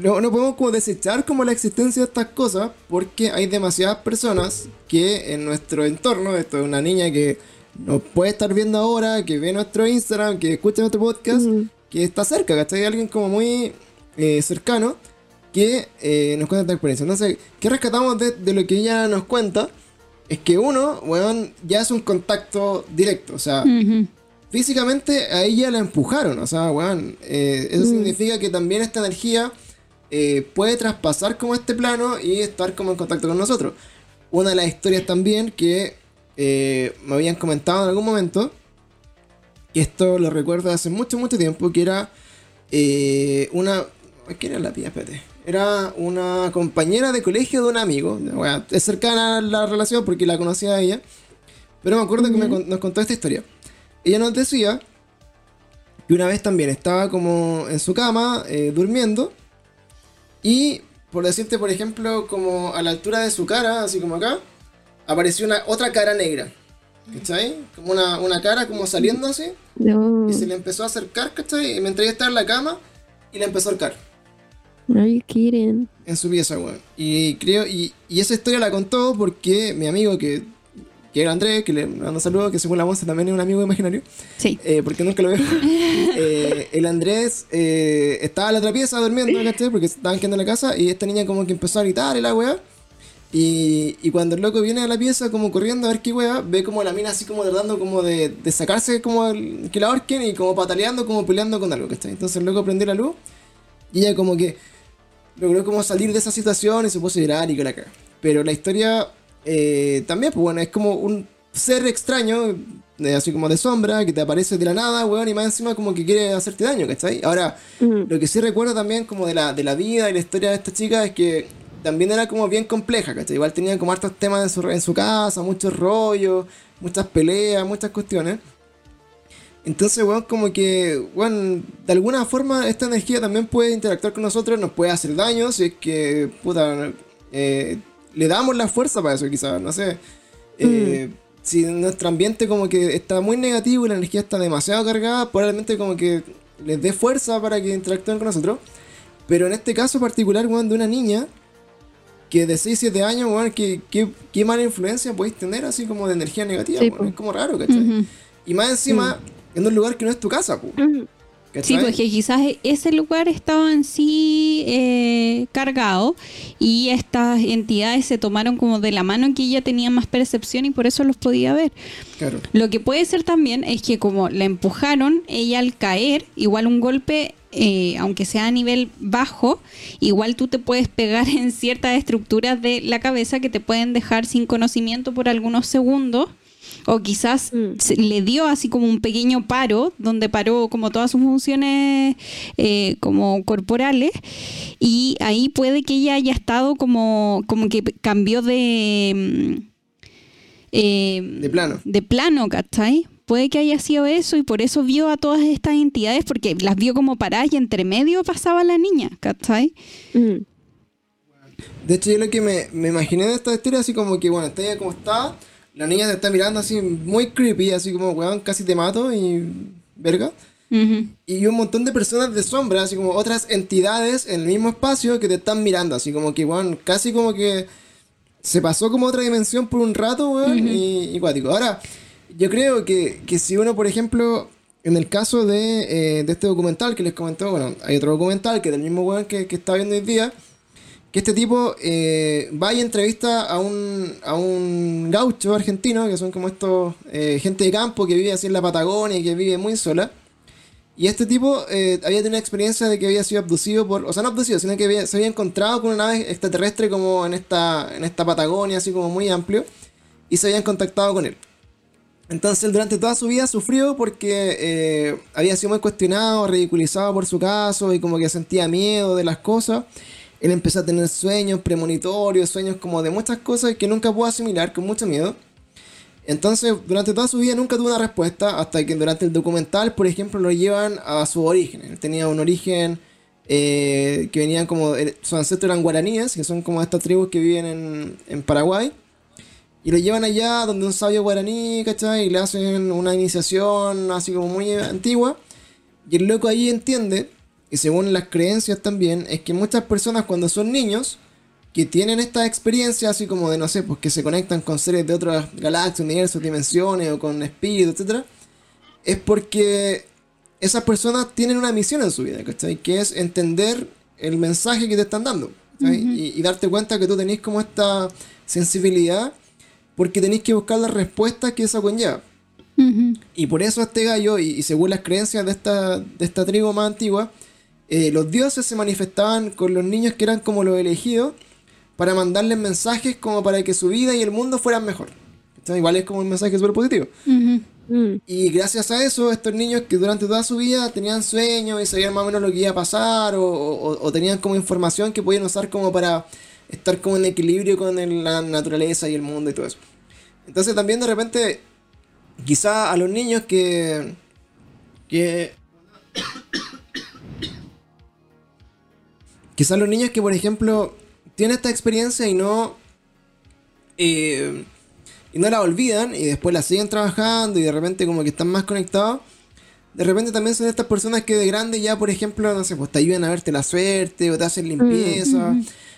S1: no, no podemos como desechar como la existencia de estas cosas porque hay demasiadas personas que en nuestro entorno, esto es una niña que nos puede estar viendo ahora, que ve nuestro Instagram, que escucha nuestro podcast, que está cerca, ¿cachai? Alguien como muy cercano que nos cuenta esta experiencia. Entonces, ¿qué rescatamos de, de lo que ella nos cuenta? Es que uno, weón, ya es un contacto directo, o sea, físicamente a ella la empujaron. O sea, weón, eh, eso significa que también esta energía eh, puede traspasar como este plano y estar como en contacto con nosotros. Una de las historias también que eh, me habían comentado en algún momento, y esto lo recuerdo hace mucho, mucho tiempo, que era una... ¿Qué era la pía? Espérate. Era una compañera de colegio de un amigo. Bueno, es cercana a la relación porque la conocía a ella. Pero me acuerdo que me nos contó esta historia. Ella nos decía que una vez también estaba como en su cama, eh, durmiendo, y por decirte, por ejemplo, como a la altura de su cara, así como acá, apareció una otra cara negra. ¿Cachai? Como una, una cara como saliendo así,
S2: No.
S1: y se le empezó a acercar, ¿cachai? Y mientras ella estaba en la cama, y le empezó a acercar
S2: Are you kidding?
S1: en su pieza, weón. Y creo, y, y esa historia la contó porque mi amigo que, que era Andrés, que le mando saludos, que según la voz también es un amigo imaginario,
S3: Sí.
S1: eh, porque nunca lo veo. Eh, el Andrés eh, estaba en la otra pieza durmiendo, ¿cachai? Porque estaban quedando en la casa y esta niña como que empezó a gritar y la weá. Y, y cuando el loco viene a la pieza como corriendo a ver qué weá, ve como la mina así como tratando como de, de sacarse como el- que la ahorquen y como pataleando, como peleando con algo, ¿cachai? Entonces el loco prendió la luz y ella como que logró como salir de esa situación y se puso a llorar y caga. Pero la historia eh, también, pues bueno, es como un ser extraño, eh, así como de sombra, que te aparece de la nada, weón, y más encima como que quiere hacerte daño, ¿cachai? Ahora, lo que sí recuerdo también como de la, de la vida y la historia de esta chica es que también era como bien compleja, ¿cachai? Igual tenía como hartos temas en su, en su casa, muchos rollos, muchas peleas, muchas cuestiones. Entonces, weón, como que, weón, de alguna forma esta energía también puede interactuar con nosotros, nos puede hacer daño, si es que, puta, eh, le damos la fuerza para eso, quizás, no sé. Eh, Si nuestro ambiente como que está muy negativo y la energía está demasiado cargada, probablemente como que les dé fuerza para que interactúen con nosotros. Pero en este caso particular, weón, de una niña que de 6, 7 años, weón, que, que- qué mala influencia podéis tener así como de energía negativa,
S2: Sí,
S1: weón. Es como raro, ¿cachai? Y más encima, en un lugar que no es tu casa, po.
S3: Sí, porque quizás e- ese lugar estaba en sí eh, cargado y estas entidades se tomaron como de la mano que ella tenía más percepción y por eso los podía ver.
S1: Claro.
S3: Lo que puede ser también es que como la empujaron, ella al caer, igual un golpe, eh, aunque sea a nivel bajo, igual tú te puedes pegar en ciertas estructuras de la cabeza que te pueden dejar sin conocimiento por algunos segundos O quizás
S2: Mm.
S3: le dio así como un pequeño paro, donde paró como todas sus funciones eh, como corporales. Y ahí puede que ella haya estado como, como que cambió de... mm, eh,
S1: De plano.
S3: de plano, ¿cachai? Puede que haya sido eso y por eso vio a todas estas entidades, porque las vio como paradas y entre medio pasaba la niña, ¿cachai?
S2: Mm.
S1: De hecho, yo lo que me, me imaginé de esta historia, así como que, bueno, está ella como está, la niña te está mirando así muy creepy, así como, weón, casi te mato y. verga.
S3: Ujú.
S1: Y un montón de personas de sombra, así como otras entidades en el mismo espacio que te están mirando, así como que, weón, casi como que se pasó como otra dimensión por un rato, weón, y, y cuático. Ahora, yo creo que, que si uno, por ejemplo, en el caso de, eh, de este documental que les comentó, bueno, hay otro documental que es del mismo weón que, que está viendo hoy día, que este tipo eh, va y entrevista a un, a un gaucho argentino, que son como estos eh, gente de campo que vive así en la Patagonia y que vive muy sola. Y este tipo eh, había tenido una experiencia de que había sido abducido por, o sea, no abducido, sino que había- se había encontrado con una nave extraterrestre como en esta, en esta Patagonia, así como muy amplio, y se habían contactado con él. Entonces él durante toda su vida sufrió porque había sido muy cuestionado, ridiculizado por su caso y como que sentía miedo de las cosas. Él empezó a tener sueños premonitorios, sueños como de muchas cosas que nunca pudo asimilar con mucho miedo. Entonces, durante toda su vida nunca tuvo una respuesta hasta que durante el documental, por ejemplo, lo llevan a su origen. Él tenía un origen eh, que venían como... eh, Sus ancestros eran guaraníes, que son como estas tribus que viven en, en Paraguay. Y lo llevan allá donde un sabio guaraní, ¿cachai? Y le hacen una iniciación así como muy antigua. Y el loco ahí entiende, y según las creencias también, es que muchas personas cuando son niños, que tienen esta experiencia así como de, no sé, pues que se conectan con seres de otras galaxias, universos, dimensiones o con espíritus, etc. Es porque esas personas tienen una misión en su vida, ¿cachai? Que es entender el mensaje que te están dando, y, y darte cuenta que tú tenés como esta sensibilidad porque tenéis que buscar las respuestas que eso conlleva. Y por eso este gallo, y, y según las creencias de esta, de esta tribu más antigua, eh, los dioses se manifestaban con los niños que eran como los elegidos para mandarles mensajes como para que su vida y el mundo fueran mejor. Entonces, igual es como un mensaje súper positivo.
S2: Mm.
S1: Y gracias a eso, estos niños que durante toda su vida tenían sueños y sabían más o menos lo que iba a pasar, o, o- o tenían como información que podían usar como para estar como en equilibrio con el- la naturaleza y el mundo y todo eso. Entonces también de repente, quizá a los niños que... que quizá los niños que, por ejemplo, tienen esta experiencia y no... eh, y no la olvidan y después la siguen trabajando y de repente como que están más conectados. De repente también son estas personas que de grande ya, por ejemplo, no sé, pues te ayudan a verte la suerte o te hacen limpieza.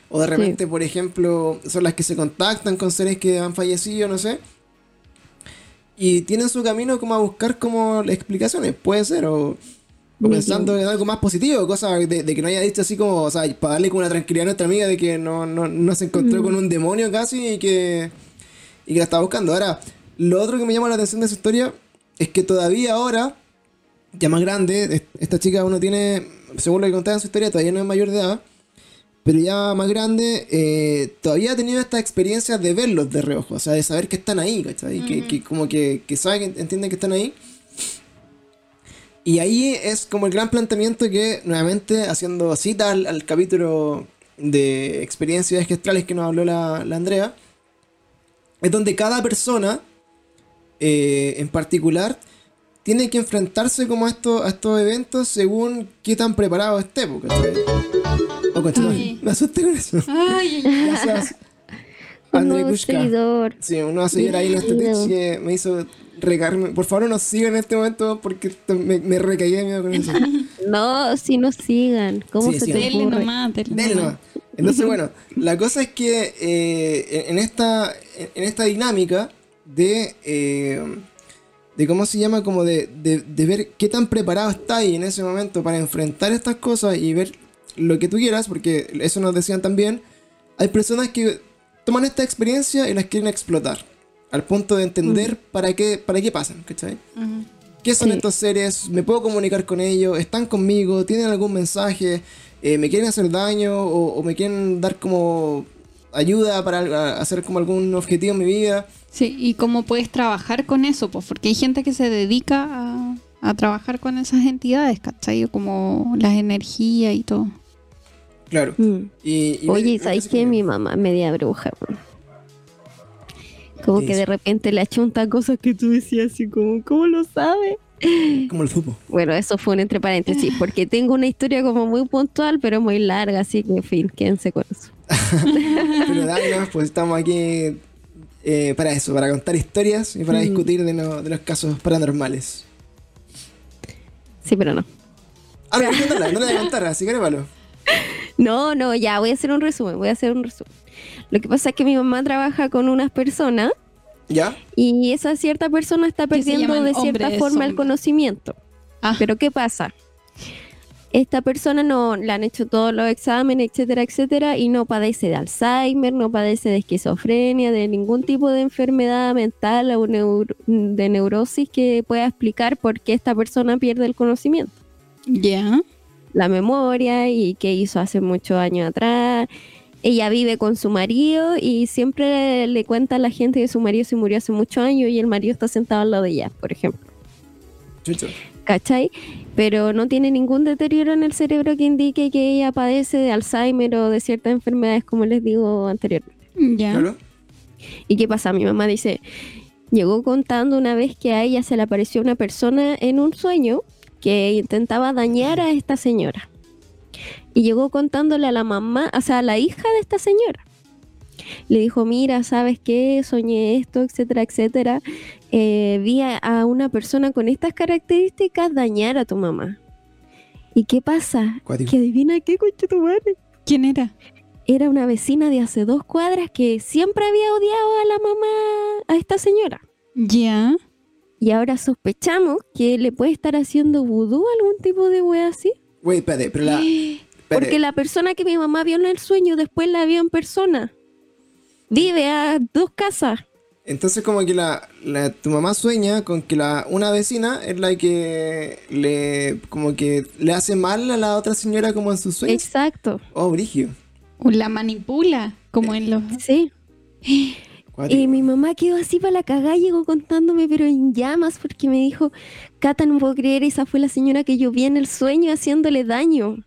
S1: O de repente, por ejemplo, son las que se contactan con seres que han fallecido, no sé. Y tienen su camino como a buscar como explicaciones, puede ser, o, o pensando en algo más positivo, cosa de, de que no haya dicho así como, o sea, para darle como una tranquilidad a nuestra amiga de que no, no, no se encontró con un demonio casi y que, y que la está buscando. Ahora, lo otro que me llama la atención de esa historia es que todavía ahora, ya más grande, es- esta chica uno tiene, según lo que contaba en su historia, todavía no es mayor de edad, pero ya más grande, eh, todavía ha tenido esta experiencia de verlos de reojo, o sea, de saber que están ahí, ¿cachai? que, que como que, que saben, que entienden que están ahí. Y ahí es como el gran planteamiento que, nuevamente, haciendo cita al, al capítulo de experiencias gestrales que nos habló la, la Andrea, es donde cada persona, eh, en particular, tiene que enfrentarse como a estos, a estos eventos según qué tan preparado esté, po, ¿cachai? Oh, me asusté con eso.
S3: Ay.
S1: Gracias.
S2: Un
S1: André
S2: nuevo seguidor.
S1: Sí, un nuevo seguidor ahí en este que me hizo recargarme. Por favor, no nos sigan en este momento porque me, me recaí de miedo con eso.
S2: No, si nos sigan. ¿Cómo
S1: Sí,
S2: se
S1: sí.
S2: te
S3: Dele
S2: ocurre?
S3: nomás, dele
S1: Dele
S3: nomás.
S1: nomás. Entonces, bueno, la cosa es que eh, en, esta, en esta dinámica de, eh, de cómo se llama, como de, de, de ver qué tan preparado está ahí en ese momento para enfrentar estas cosas y ver lo que tú quieras, porque eso nos decían también, hay personas que toman esta experiencia y las quieren explotar, al punto de entender para, qué, para qué pasan, ¿cachai?
S3: Ujú.
S1: ¿Qué son
S2: Sí.
S1: estos seres? ¿Me puedo comunicar con ellos? ¿Están conmigo? ¿Tienen algún mensaje? Eh, ¿Me quieren hacer daño? O, o me quieren dar como ayuda para hacer como algún objetivo en mi vida.
S3: Sí, y cómo puedes trabajar con eso, pues porque hay gente que se dedica a, a trabajar con esas entidades, ¿cachai? Como las energías y todo.
S1: Claro.
S2: Mm.
S1: Y, y-
S2: Oye, ¿sabes qué? Mi mamá media bruja. weón. Como
S1: ¿Qué
S2: que de repente le achunta cosas que tú decías así como, ¿cómo lo sabe?
S1: Como el fútbol.
S2: Bueno, eso fue un entre paréntesis, porque tengo una historia como muy puntual, pero muy larga, así que en fin, quédense con eso.
S1: Pero dale, nomás, pues estamos aquí eh, para eso, para contar historias y para
S2: Mm.
S1: discutir de, lo- de los casos paranormales.
S2: Sí, pero no.
S1: Ah, no, no la voy a contar, así que palo.
S2: No, no, ya, voy a hacer un resumen, voy a hacer un resumen. Lo que pasa es que mi mamá trabaja con unas personas
S1: ¿Ya?
S2: y esa cierta persona está perdiendo de cierta forma el conocimiento.
S3: Ah,
S2: Pero ¿qué pasa? Esta persona no le han hecho todos los exámenes, etcétera, etcétera, y no padece de Alzheimer, no padece de esquizofrenia, de ningún tipo de enfermedad mental o neuro- de neurosis que pueda explicar por qué esta persona pierde el conocimiento,
S3: ya.
S2: La memoria y qué hizo hace muchos años atrás. Ella vive con su marido y siempre le cuenta a la gente que su marido se murió hace muchos años y el marido está sentado al lado de ella, por ejemplo.
S1: Chucho.
S2: ¿cachai? Pero no tiene ningún deterioro en el cerebro que indique que ella padece de Alzheimer o de ciertas enfermedades, como les digo anteriormente.
S3: Ya.
S1: ¿Claro?
S2: ¿Y qué pasa? Mi mamá dice, llegó contando una vez que a ella se le apareció una persona en un sueño que intentaba dañar a esta señora. Y llegó contándole a la mamá, o sea, a la hija de esta señora. Le dijo, mira, ¿sabes qué? Soñé esto, etcétera, etcétera. Eh, vi a, a una persona con estas características dañar a tu mamá. ¿Y qué pasa?
S1: Cuático.
S2: Que adivina qué, coche tu madre.
S3: ¿Quién era?
S2: Era una vecina de hace dos cuadras que siempre había odiado a la mamá, a esta señora.
S3: Ya.
S2: Y ahora sospechamos que le puede estar haciendo vudú algún tipo de wea así.
S1: Güey, espérate, pero la. espérate.
S2: Porque la persona que mi mamá vio en el sueño después la vio en persona. Vive a dos casas.
S1: Entonces como que la, la- tu mamá sueña con que la una vecina es la que le como que le hace mal a la otra señora como en sus sueños.
S2: Exacto.
S1: Oh, brigio.
S3: O la manipula, como en los...
S2: Sí.
S1: Cuático.
S2: Y mi mamá quedó así para la cagada, llegó contándome, pero en llamas, porque me dijo, Cata, no puedo creer, esa fue la señora que yo vi en el sueño haciéndole daño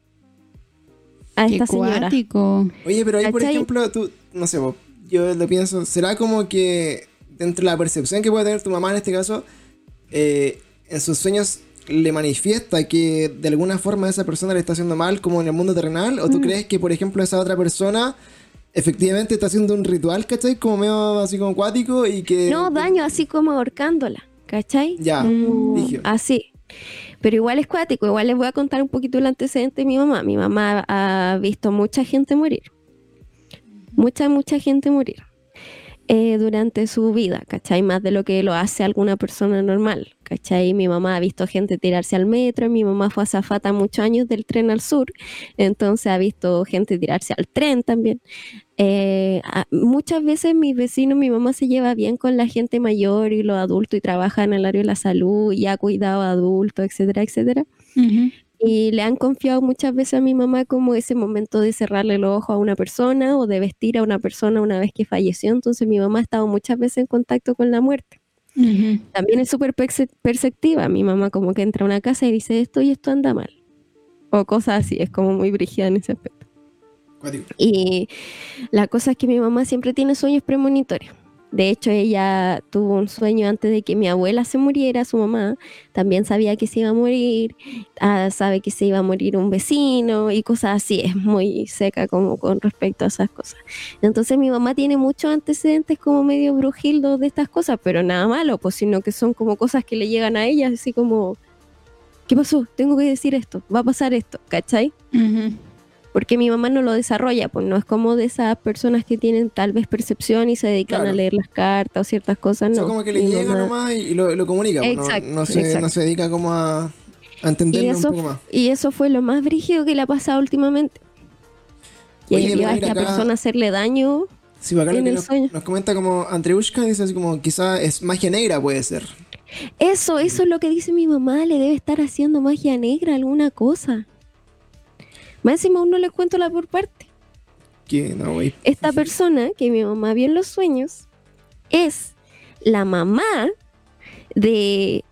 S2: a
S3: Qué
S2: esta señora.
S3: cuático.
S1: Oye, pero ahí por ejemplo, tú, no sé, vos, yo lo pienso, ¿será como que dentro de la percepción que puede tener tu mamá en este caso, eh, en sus sueños le manifiesta que de alguna forma esa persona le está haciendo mal como en el mundo terrenal? ¿O tú
S2: Mm.
S1: crees que, por ejemplo, esa otra persona efectivamente está haciendo un ritual, ¿cachai? Como medio así como acuático y que...
S2: No, daño, así como ahorcándola, ¿cachai?
S1: Ya, brígido.
S2: así. Pero igual es cuático, igual les voy a contar un poquito el antecedente de mi mamá. Mi mamá ha visto mucha gente morir. Mucha, mucha gente morir. eh, durante su vida, ¿cachai? Más de lo que lo hace alguna persona normal, ¿cachai? Mi mamá ha visto gente tirarse al metro, mi mamá fue azafata muchos años del tren al sur, entonces ha visto gente tirarse al tren también. Eh, muchas veces mis vecinos, mi mamá se lleva bien con la gente mayor y los adultos y trabaja en el área de la salud y ha cuidado a adultos, etcétera, etcétera. Y le han confiado muchas veces a mi mamá como ese momento de cerrarle los ojos a una persona o de vestir a una persona una vez que falleció. Entonces mi mamá ha estado muchas veces en contacto con la muerte. También es súper perce- perceptiva. Mi mamá como que entra a una casa y dice esto y esto anda mal. O cosas así, es como muy brígida en ese aspecto. Y la cosa es que mi mamá siempre tiene sueños premonitorios. De hecho, ella tuvo un sueño antes de que mi abuela se muriera, su mamá. También sabía que se iba a morir, ah, sabe que se iba a morir un vecino y cosas así. Es muy seca como con respecto a esas cosas. Entonces mi mamá tiene muchos antecedentes como medio brujildos de estas cosas, pero nada malo, pues sino que son como cosas que le llegan a ella, así como, ¿qué pasó? Tengo que decir esto, va a pasar esto, ¿cachai?
S3: Ujú.
S2: Porque mi mamá no lo desarrolla, pues no es como de esas personas que tienen tal vez percepción y se dedican
S1: Claro.
S2: a leer las cartas o ciertas cosas,
S1: O sea,
S2: no.
S1: como que le
S2: Mi
S1: llega
S2: mamá-
S1: nomás y lo, lo comunica. pues, no-
S2: Exacto,
S1: no, se,
S2: exacto.
S1: no se dedica como a, a
S2: y
S1: entenderlo un poco más.
S2: y eso fue lo más brígido que le ha pasado últimamente. Que
S1: Oye,
S2: ella a esta
S1: acá-
S2: persona hacerle daño.
S1: Sí, bacán lo
S2: en
S1: que
S2: el
S1: nos,
S2: sueño.
S1: nos comenta como Andreushka, dice así como quizá es magia negra puede ser.
S2: Eso, eso es lo que dice mi mamá, le debe estar haciendo magia negra, alguna cosa. Más encima aún no les cuento la por parte.
S1: qué? No, güey.
S2: Esta persona que mi mamá vio en los sueños es la mamá de.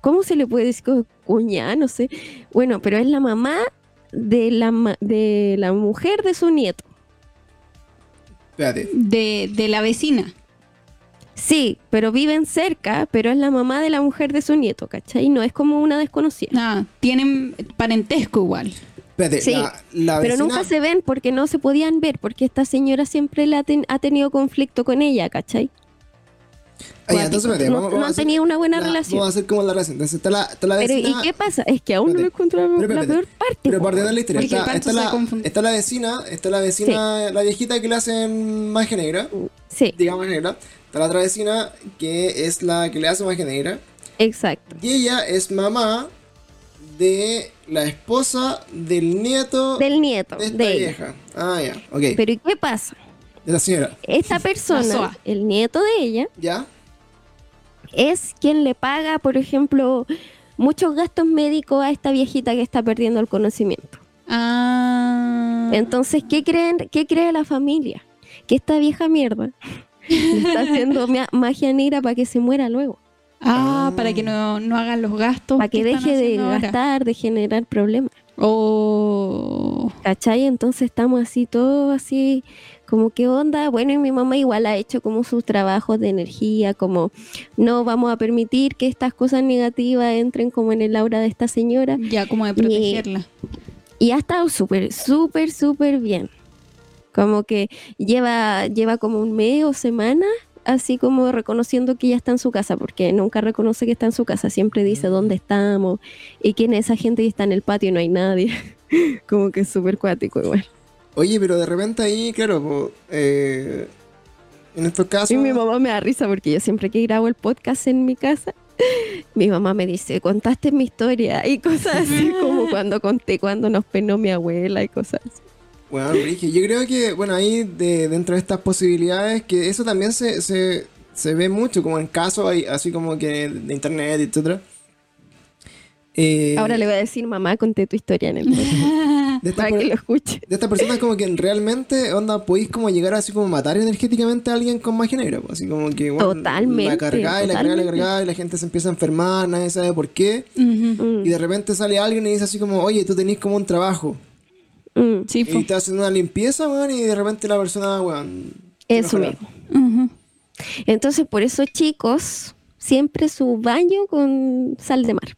S2: ¿Cómo se le puede decir? Cuñada, no sé. Bueno, pero es la mamá de la, de la mujer de su nieto.
S1: Espérate.
S3: De, de la vecina.
S2: Sí, pero viven cerca, pero es la mamá de la mujer de su nieto, ¿cachai? No es como una desconocida.
S3: Ah, tienen parentesco igual.
S1: Espérate,
S2: Sí,
S1: la, la
S2: Pero nunca se ven porque no se podían ver, porque esta señora siempre la ten- ha tenido conflicto con ella, ¿cachai?
S1: Entonces, espérate,
S2: No-
S1: vamos-
S2: no han
S1: hacer
S2: tenido una buena
S1: la-
S2: relación.
S1: Vamos a hacer como la relación. Entonces está la, está la
S2: Pero
S1: vecina.
S2: ¿y qué pasa? Es que aún no
S1: Espérate.
S2: encuentro la,
S1: Pero
S2: la
S1: espérate.
S2: peor parte.
S1: Pero ordenar la historia, está, está la, está la vecina, está la vecina, la viejita que le hacen magia negra,
S2: Sí,
S1: digamos negra. Está la otra vecina que es la que le hace magia negra.
S2: exacto.
S1: Y ella es mamá de la esposa del nieto
S2: Del nieto,
S1: de esta
S2: de ella.
S1: vieja. Ah, ya, ok.
S2: Pero ¿y qué pasa?
S1: de la señora.
S2: Esta persona, el nieto de ella,
S1: ¿Ya?
S2: es quien le paga, por ejemplo, muchos gastos médicos a esta viejita que está perdiendo el conocimiento.
S3: Ah.
S2: Entonces, ¿qué creen, qué cree la familia? Que esta vieja mierda está haciendo ma- magia negra para que se muera luego.
S3: Ah,
S1: Ah.
S3: para que no, no hagan los gastos.
S2: Para que deje de
S3: ahora.
S2: gastar, de generar problemas.
S3: Oh.
S2: ¿Cachai? Entonces estamos así, todos así, como qué onda. Bueno, y mi mamá igual ha hecho como sus trabajos de energía, como no vamos a permitir que estas cosas negativas entren como en el aura de esta señora.
S3: Ya, como de protegerla.
S2: Y ha estado súper, súper, súper bien. Como que lleva, lleva como un mes o semana, así como reconociendo que ya está en su casa, porque nunca reconoce que está en su casa, siempre dice dónde estamos y quién es esa gente y está en el patio y no hay nadie. como que es súper cuático igual.
S1: Oye, pero de repente ahí, claro, eh, en estos casos.
S2: Y mi mamá me da risa porque yo siempre que grabo el podcast en mi casa, mi mamá me dice, contaste mi historia y cosas así como cuando conté cuando nos penó mi abuela y cosas así.
S1: Bueno, Brigio, yo creo que, bueno, ahí de, dentro de estas posibilidades, que eso también se, se, se ve mucho, como en casos ahí, así como que de internet, etcétera. Eh,
S2: Ahora le voy a decir, mamá, conté tu historia en el
S1: de
S2: para que lo escuche.
S1: de estas personas como que realmente, onda, podéis como llegar así como matar energéticamente a alguien con magia negra, pues, así como que, bueno,
S2: Totalmente,
S1: la cargáis, la cargáis, la cargáis, y la gente se empieza a enfermar, nadie sabe por qué.
S2: Mm,
S1: y de repente sale alguien y dice así como, oye, tú tenés como un trabajo,
S2: mm,
S3: Sí,
S1: y
S3: po.
S1: estás haciendo una limpieza, weón, y de repente la persona, weón,
S2: Eso mismo. Entonces, por eso, chicos, siempre su baño con sal de mar.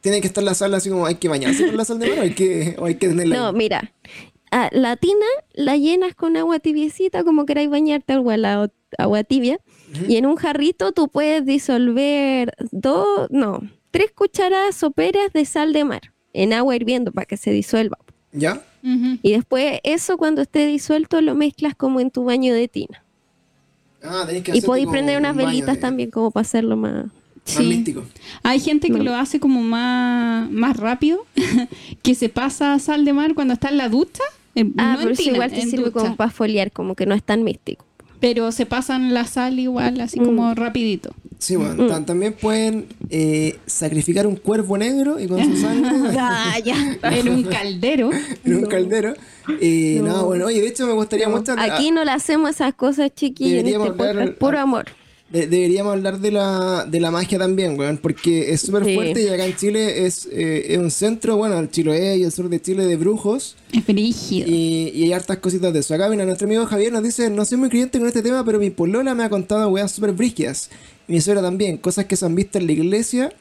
S1: Tiene que estar la sal así como hay que bañarse con la sal de mar o hay que, o hay que tenerla
S2: No,
S1: ahí?
S2: mira, a la tina la llenas con agua tibiecita, como queráis bañarte, agua, helado- agua tibia, y en un jarrito tú puedes disolver dos, no, tres cucharadas soperas de sal de mar en agua hirviendo para que se disuelva.
S1: ¿Ya?
S2: Y después eso cuando esté disuelto lo mezclas como en tu baño de tina.
S1: Ah, tenéis que
S2: Y
S1: hacer
S2: podéis prender unas
S1: un
S2: velitas
S1: de-
S2: también como para hacerlo más...
S3: Sí.
S1: místico.
S3: Hay gente que
S2: No.
S3: lo hace como más, más rápido, que se pasa sal de mar cuando está en la ducha. en-
S2: Ah,
S3: no
S2: pero
S3: tina,
S2: igual te
S3: en
S2: sirve
S3: ducha.
S2: como para foliar, como que no es tan místico.
S3: Pero se pasan la sal igual, así
S2: Mm.
S3: como rapidito.
S1: Sí, bueno, tam- también pueden eh, sacrificar un cuervo negro y con su sangre
S2: Ah, ya.
S3: en un caldero.
S1: en un caldero. Y no.
S2: No.
S1: bueno, oye, de hecho me gustaría mucho...
S2: Aquí no le hacemos esas cosas, chiquillos, este. Puro amor.
S1: De- deberíamos hablar de la, de la magia también, weón, porque es súper
S2: Sí.
S1: fuerte y acá en Chile es, eh, es un centro, bueno, el Chiloé y el sur de Chile de brujos.
S3: Es brígido.
S1: Y, y hay hartas cositas de eso. Acá, mira, nuestro amigo Javier nos dice, no soy muy creyente con este tema, pero mi polola me ha contado weas súper brígidas. Y mi suegra también, cosas que se han visto en la iglesia,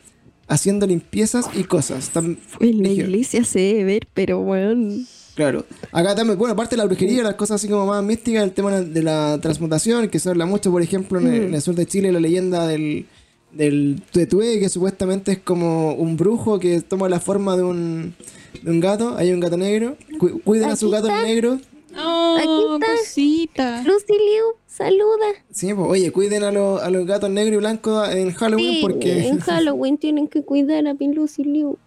S1: haciendo limpiezas y cosas. Tan
S2: En la iglesia se debe ver, pero bueno.
S1: Claro. Acá también, bueno, aparte de la brujería, las cosas así como más místicas, el tema de la transmutación, que se habla mucho, por ejemplo, en el, en el sur de Chile, la leyenda del, del tuetue, que supuestamente es como un brujo que toma la forma de un, de un gato. Hay un gato negro. Cu- cuiden a su
S2: Aquí
S1: gato
S2: está.
S1: negro.
S3: Oh,
S2: Aquí está.
S3: cosita.
S2: Lucy Liu, saluda.
S1: Sí, pues, oye, cuiden a, los- a los gatos negros y blancos en Halloween
S2: Sí,
S1: porque
S2: en Halloween tienen que cuidar a mi Lucy Liu.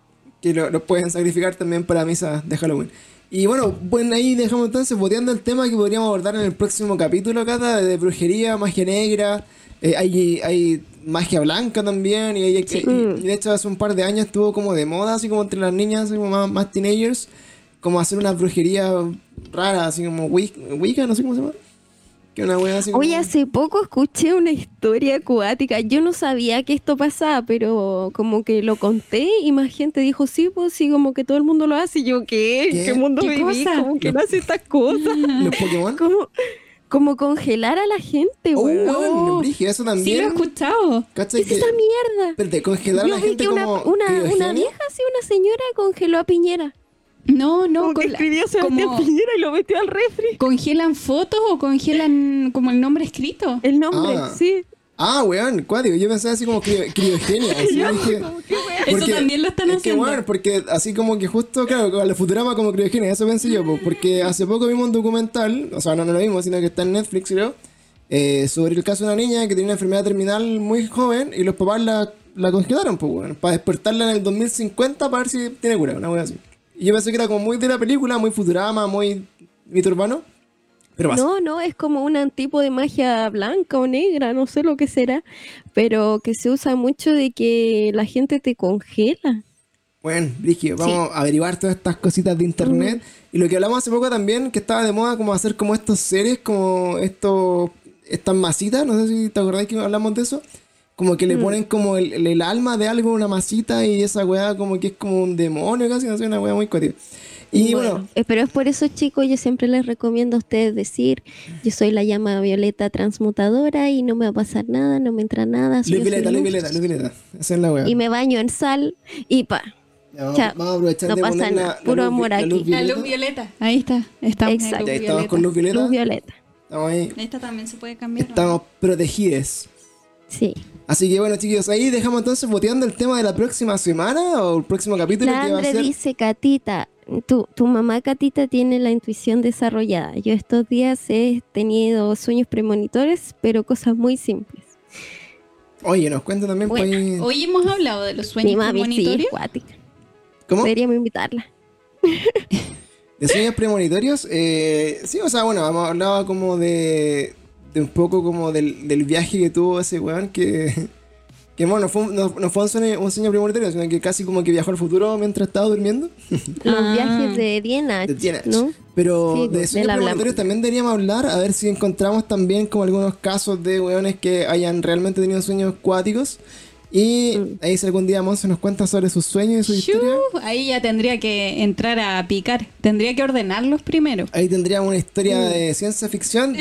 S1: que lo, lo pueden sacrificar también para misa de Halloween. Y bueno, bueno, ahí dejamos entonces boteando el tema que podríamos abordar en el próximo capítulo, Cata, de brujería, magia negra. Eh, hay, hay magia blanca también. Y, hay, y- y de hecho hace un par de años estuvo como de moda, así como entre las niñas, así como más, más teenagers, como hacer una brujería rara, así como Wicca, no sé cómo se llama. Que una wea así como...
S2: Oye, hace poco escuché una historia acuática. Yo no sabía que esto pasaba, pero como que lo conté y más gente dijo, sí, pues sí, como que todo el mundo lo hace. Y yo, ¿qué?
S1: ¿Qué?
S2: ¿Qué, mundo
S3: ¿Qué
S2: viví?
S3: cosa?
S2: Como que no hace estas cosas.
S1: Los Pokémon.
S2: como, como congelar a la gente,
S1: Oh,
S2: weón.
S1: brígido, eso
S3: Sí, lo he
S1: también.
S3: escuchado.
S2: ¿Qué
S1: Que,
S2: es esa mierda?
S1: espérate, congelar a
S2: Yo
S1: la
S2: vi
S1: gente
S2: que una,
S1: como
S2: una, una vieja, sí, una señora congeló a Piñera.
S3: No, no,
S2: Como que
S3: con la-
S2: escribió Sebastián
S3: como-
S2: Piñera y lo metió al refri.
S3: ¿Congelan fotos o congelan como el nombre escrito?
S2: El nombre,
S1: Ah.
S2: sí.
S1: Ah, weón, cuático. Yo pensaba así como crio- criogenia. así, yo dije,
S3: Eso también lo están
S1: es
S3: haciendo.
S1: Que, weón, porque así como que justo, claro, con la Futurama como criogenia, eso pensé yo, po, porque hace poco vimos un documental, o sea, no, no lo vimos, sino que está en Netflix, creo, eh, sobre el caso de una niña que tenía una enfermedad terminal muy joven y los papás la, la congelaron, pues, weón, para despertarla en el 2050 para ver si tiene cura, una weón así. Y yo pensé que era como muy de la película, muy Futurama, muy mito urbano, pero pasa.
S2: No, no, es como un tipo de magia blanca o negra, no sé lo que será, pero que se usa mucho de que la gente te congela.
S1: Bueno, Brigio, vamos a averiguar todas estas cositas de internet. Y lo que hablamos hace poco también, que estaba de moda como hacer como estos seres, como estos, estas masitas, no sé si te acordáis que hablamos de eso. Como que le ponen como el, el- el alma de algo, una masita, y esa weá como que es como un demonio casi, no sé, una weá muy cuática. Y bueno,
S2: eh, pero es por eso, chicos, yo siempre les recomiendo a ustedes decir, yo soy la llama violeta transmutadora y no me va a pasar nada, no me entra nada. soy
S1: luz violeta, luz violeta, luz violeta. Esa es la weá.
S2: Y me baño en sal y pa.
S1: Ya, vamos,
S2: chao.
S1: vamos a aprovechar
S2: No
S1: de
S2: pasa
S1: poner
S2: nada,
S1: la, la
S2: puro
S1: luz,
S2: amor
S1: la luz
S2: aquí.
S3: La
S1: violeta.
S3: luz violeta. Ahí está. Estamos
S2: Exacto.
S1: Estamos
S3: violeta.
S1: con luz violeta.
S2: Luz violeta.
S1: Estamos ahí.
S3: Esta también se puede cambiar. ¿o no?
S1: Estamos protegidos.
S2: Sí.
S1: Así que bueno, chicos, ahí dejamos entonces boteando el tema de la próxima semana o el próximo capítulo
S2: La
S1: que va a ser.
S2: dice, Catita, tu, tu mamá Catita tiene la intuición desarrollada. Yo estos días he tenido sueños premonitores, pero cosas muy simples.
S1: Oye, nos cuenta también
S2: Bueno,
S1: pues, ahí-
S3: Hoy hemos hablado de los
S2: Mi
S3: sueños
S2: mami sí
S3: premonitorios.
S2: cuática.
S1: ¿Cómo?
S2: Deberíamos invitarla.
S1: De sueños premonitorios. Eh, sí, o sea, bueno, hemos hablado como de, de un poco como del, del viaje que tuvo ese weón que. Que bueno, no fue, un- no, no fue un, sueño, un sueño premonitorio, sino que casi como que viajó al futuro mientras estaba durmiendo.
S2: Los
S3: Ah.
S2: viajes de Dienach,
S1: De Dienach.
S2: ¿no?
S1: Pero
S2: Sí,
S1: de
S2: pues,
S1: sueños premonitorios también deberíamos hablar, a ver si encontramos también como algunos casos de weones que hayan realmente tenido sueños cuáticos. Y
S2: Mm.
S1: ahí si algún día Monse nos cuenta sobre sus sueños y su historia.
S3: Shoo, ahí ya tendría que entrar a picar. Tendría que ordenarlos primero.
S1: Ahí tendríamos una historia de ciencia ficción.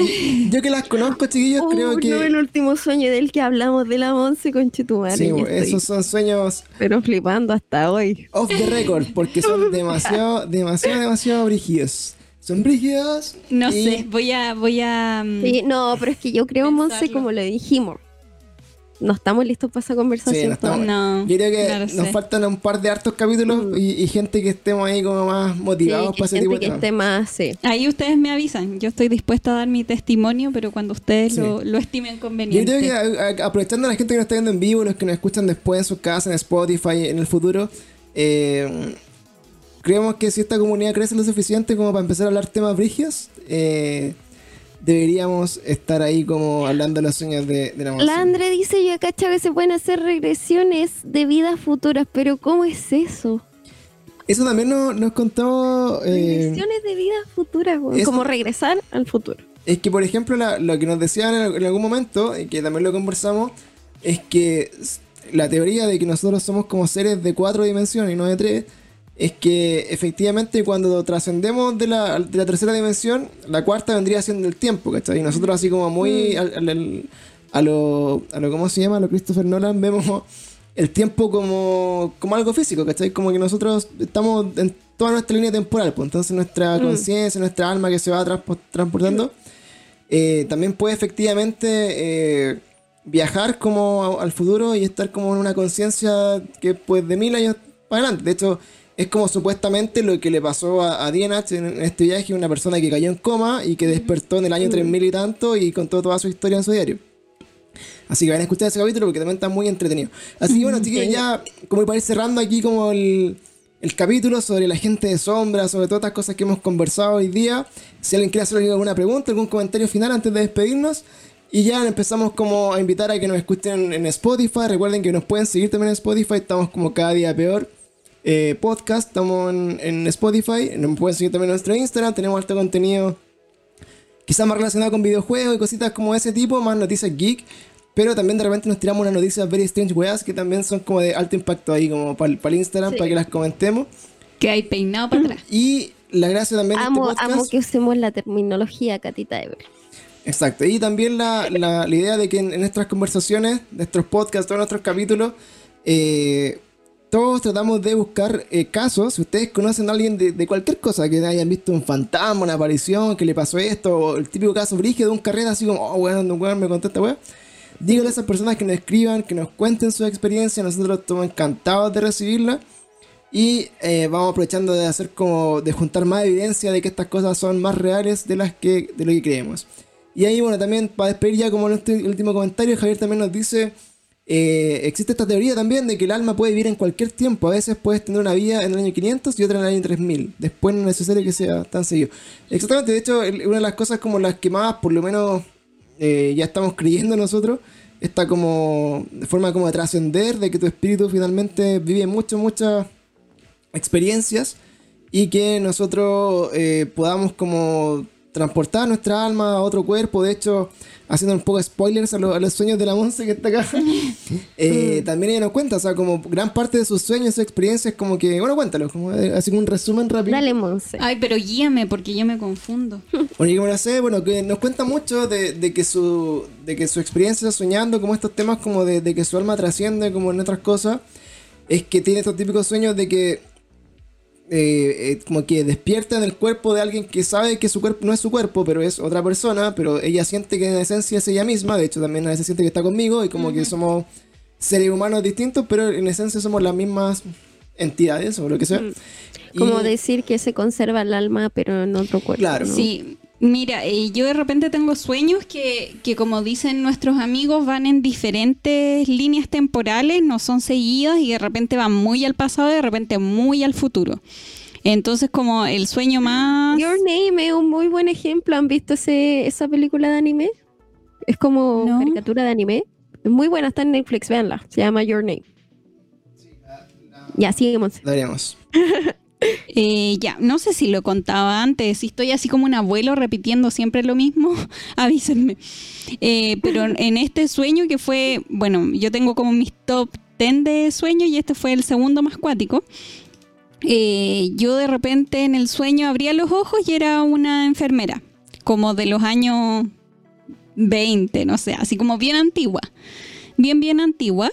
S1: Yo que las conozco, chiquillos, creo
S2: Mm.
S1: Que.
S2: no, el último sueño del que hablamos de la once con Chetumare.
S1: Sí, esos son sueños
S2: Pero flipando hasta hoy.
S1: off the record, porque son demasiado, demasiado, demasiado brígidos. Son brígidos.
S3: No
S1: y-
S3: sé, voy a, voy a. mm,
S2: Sí, no, pero es que yo creo, Monse, como lo dijimos, no estamos listos para esa conversación.
S1: Sí, no estamos-
S3: No,
S1: Yo creo que nos
S3: sé.
S1: faltan un par de hartos capítulos y, y gente que estemos ahí como más motivados para ese
S2: gente
S1: tipo de
S2: que
S1: temas.
S2: esté más, sí.
S3: Ahí ustedes me avisan. Yo estoy dispuesta a dar mi testimonio, pero cuando ustedes
S1: Sí.
S3: lo, lo estimen
S1: Yo
S3: conveniente.
S1: creo que a- a- aprovechando a la gente que nos está viendo en vivo, los que nos escuchan después en sus casas, en Spotify, en el futuro, eh, creemos que si esta comunidad crece lo suficiente como para empezar a hablar temas brígidos, eh, deberíamos estar ahí como hablando de los sueños de, de la
S2: La
S1: emoción.
S2: Andre dice, yo cachado que se pueden hacer regresiones de vidas futuras, pero ¿cómo es eso?
S1: Eso también nos, nos contó... eh,
S2: Regresiones de vidas futuras, como regresar al futuro.
S1: Es que, por ejemplo, la- lo que nos decían en, en algún momento, y que también lo conversamos, es que la teoría de que nosotros somos como seres de cuatro dimensiones y no de tres, es que efectivamente cuando trascendemos de la, de la tercera dimensión, la cuarta vendría siendo el tiempo, ¿cachai? Y nosotros así como muy al- al- al- a lo, a lo, ¿cómo se llama? A lo Christopher Nolan, vemos el tiempo como, como algo físico, ¿cachai? Como que nosotros estamos en toda nuestra línea temporal, pues entonces nuestra conciencia, nuestra alma que se va transpo- transportando, eh, también puede efectivamente eh, viajar como al futuro y estar como en una conciencia que pues de mil años para adelante. De hecho, es como supuestamente lo que le pasó a, a Dienach en, este viaje, una persona que cayó en coma y que despertó en el año 3000 y tanto y contó toda su historia en su diario. Así que vayan a escuchar ese capítulo porque también está muy entretenido. Así que bueno, chicos, ya como para ir cerrando aquí como el, el capítulo sobre la gente de sombra, sobre todas estas cosas que hemos conversado hoy día. Si alguien quiere hacer alguna pregunta, algún comentario final antes de despedirnos. Y ya empezamos como a invitar a que nos escuchen en Spotify. Recuerden que nos pueden seguir también en Spotify. Estamos como cada día peor. Eh, podcast, estamos en, en Spotify, nos pueden seguir también en nuestro Instagram, tenemos alto contenido quizás más relacionado con videojuegos y cositas como ese tipo, más noticias geek. Pero también de repente nos tiramos unas noticias very strange weas que también son como de alto impacto ahí, como para el Instagram,
S2: Sí.
S1: para que las comentemos.
S3: Que hay peinado para atrás.
S1: Y la gracia también de
S2: Amo,
S1: este
S2: amo
S1: podcast.
S2: que usemos la terminología Catita Ever.
S1: Exacto. Y también la, la- la idea de que en, en nuestras conversaciones, nuestros podcasts, todos nuestros capítulos, eh, todos tratamos de buscar eh, casos. Si ustedes conocen a alguien de, cualquier cosa, que hayan visto un fantasma, una aparición, que le pasó esto, o el típico caso brígido de un carrera así como, oh, weón, weón me contó esta weá. Díganle a esas personas que nos escriban, que nos cuenten su experiencia. Nosotros estamos encantados de recibirla. Y eh, vamos aprovechando de hacer como de juntar más evidencia de que estas cosas son más reales de las que de lo que creemos. Y ahí bueno también para despedir ya como nuestro último comentario Javier también nos dice eh, existe esta teoría también de que el alma puede vivir en cualquier tiempo. A veces puedes tener una vida en el año 500 y otra en el año 3000. Después no es necesario que sea tan seguido. Exactamente, de hecho una de las cosas como las que más por lo menos eh, ya estamos creyendo nosotros esta como forma como de trascender de que tu espíritu finalmente vive mucho muchas experiencias y que nosotros eh, podamos como transportar nuestra alma a otro cuerpo. De hecho, haciendo un poco de spoilers a, lo- a los sueños de la Monse que está acá, eh, también ella nos cuenta, o sea, como gran parte de sus sueños, sus experiencias, como que, bueno, cuéntalo, como eh, así un resumen rápido.
S2: Dale, Monse.
S3: Ay, pero guíame porque yo me confundo.
S1: Bueno, y como lo sé, bueno, que nos cuenta mucho de, de que su de que su experiencia soñando, como estos temas como de, de que su alma trasciende como en otras cosas, es que tiene estos típicos sueños de que eh, eh, como que despierta en el cuerpo de alguien que sabe que su cuerpo no es su cuerpo, pero es otra persona, pero ella siente que en esencia es ella misma, de hecho también a veces siente que está conmigo y como que somos seres humanos distintos, pero en esencia somos las mismas entidades o lo que sea.
S2: Como
S1: Y-
S2: decir que se conserva el alma, pero en otro cuerpo.
S1: Claro.
S2: ¿no?
S3: Sí, mira, eh, yo de repente tengo sueños que, que, como dicen nuestros amigos, van en diferentes líneas temporales, no son seguidas y de repente van muy al pasado y de repente muy al futuro. Entonces, como el sueño más...
S2: Your Name es un muy buen ejemplo. ¿Han visto ese, esa película de anime? Es como
S3: No.
S2: caricatura de anime. Es muy buena, está en Netflix, véanla. Se llama Your Name. Ya, sigue, Monse.
S1: Deberíamos.
S3: Eh, ya, no sé si lo contaba antes, si estoy así como un abuelo repitiendo siempre lo mismo, avísenme. Eh, pero en este sueño que fue, bueno, yo tengo como mis top 10 de sueños y este fue el segundo más cuático. Eh, yo de repente en el sueño abría los ojos y era una enfermera, como de los años 20, no sé, así como bien antigua, bien, bien antigua.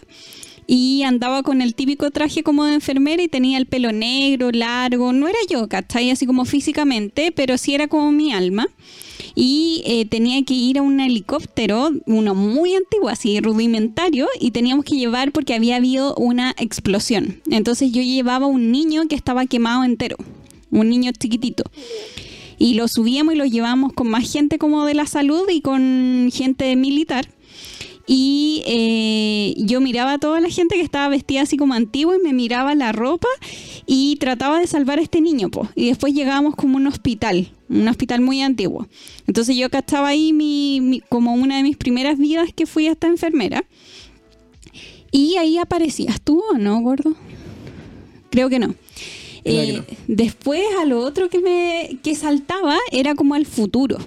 S3: Y andaba con el típico traje como de enfermera y tenía el pelo negro, largo. No era yo, ¿cachai? Así como físicamente, pero sí era como mi alma. Y eh, tenía que ir a un helicóptero, uno muy antiguo, así rudimentario, y teníamos que llevar porque había habido una explosión. Entonces yo llevaba un niño que estaba quemado entero, un niño chiquitito. Y lo subíamos y lo llevamos con más gente como de la salud y con gente militar. Y eh, yo miraba a toda la gente que estaba vestida así como antigua y me miraba la ropa y trataba de salvar a este niño. po. Y después llegábamos como a un hospital, un hospital muy antiguo. Entonces yo acá estaba ahí mi, mi- como una de mis primeras vidas que fui a esta enfermera. Y ahí aparecías tú o no, gordo. Creo que no.
S1: Que
S3: Eh,
S1: no.
S3: Después a lo otro que me que saltaba era como al futuro.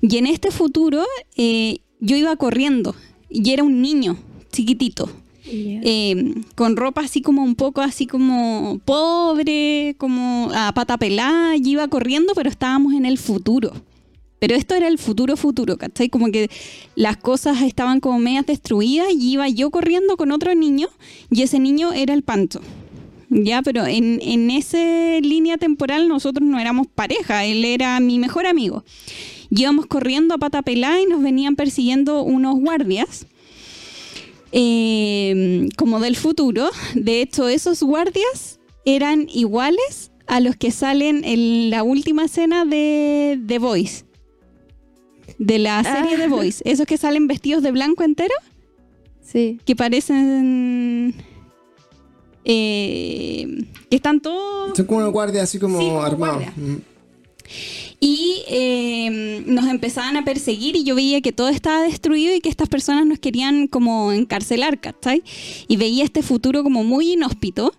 S3: Y en este futuro eh, yo iba corriendo y era un niño chiquitito. eh, con ropa así como un poco así como pobre, como a pata pelada, y iba corriendo, pero estábamos en el futuro. Pero esto era el futuro futuro, ¿cachai? Como que las cosas estaban como medias destruidas y iba yo corriendo con otro niño y ese niño era el Pancho. Ya, pero en, en esa línea temporal nosotros no éramos pareja, él era mi mejor amigo. Íbamos corriendo a pata pelada y nos venían persiguiendo unos guardias eh, como del futuro. De hecho, esos guardias eran iguales a los que salen en la última escena de The Voice. De la serie
S2: Ah.
S3: The Voice. Esos que salen vestidos de blanco entero,
S2: Sí.
S3: que parecen... eh, que están todos...
S1: Son como unos guardias así como
S3: Sí,
S1: armados. Mm.
S3: Y eh, nos empezaban a perseguir y yo veía que todo estaba destruido y que estas personas nos querían como encarcelar, ¿cachai? Y veía este futuro como muy inhóspito.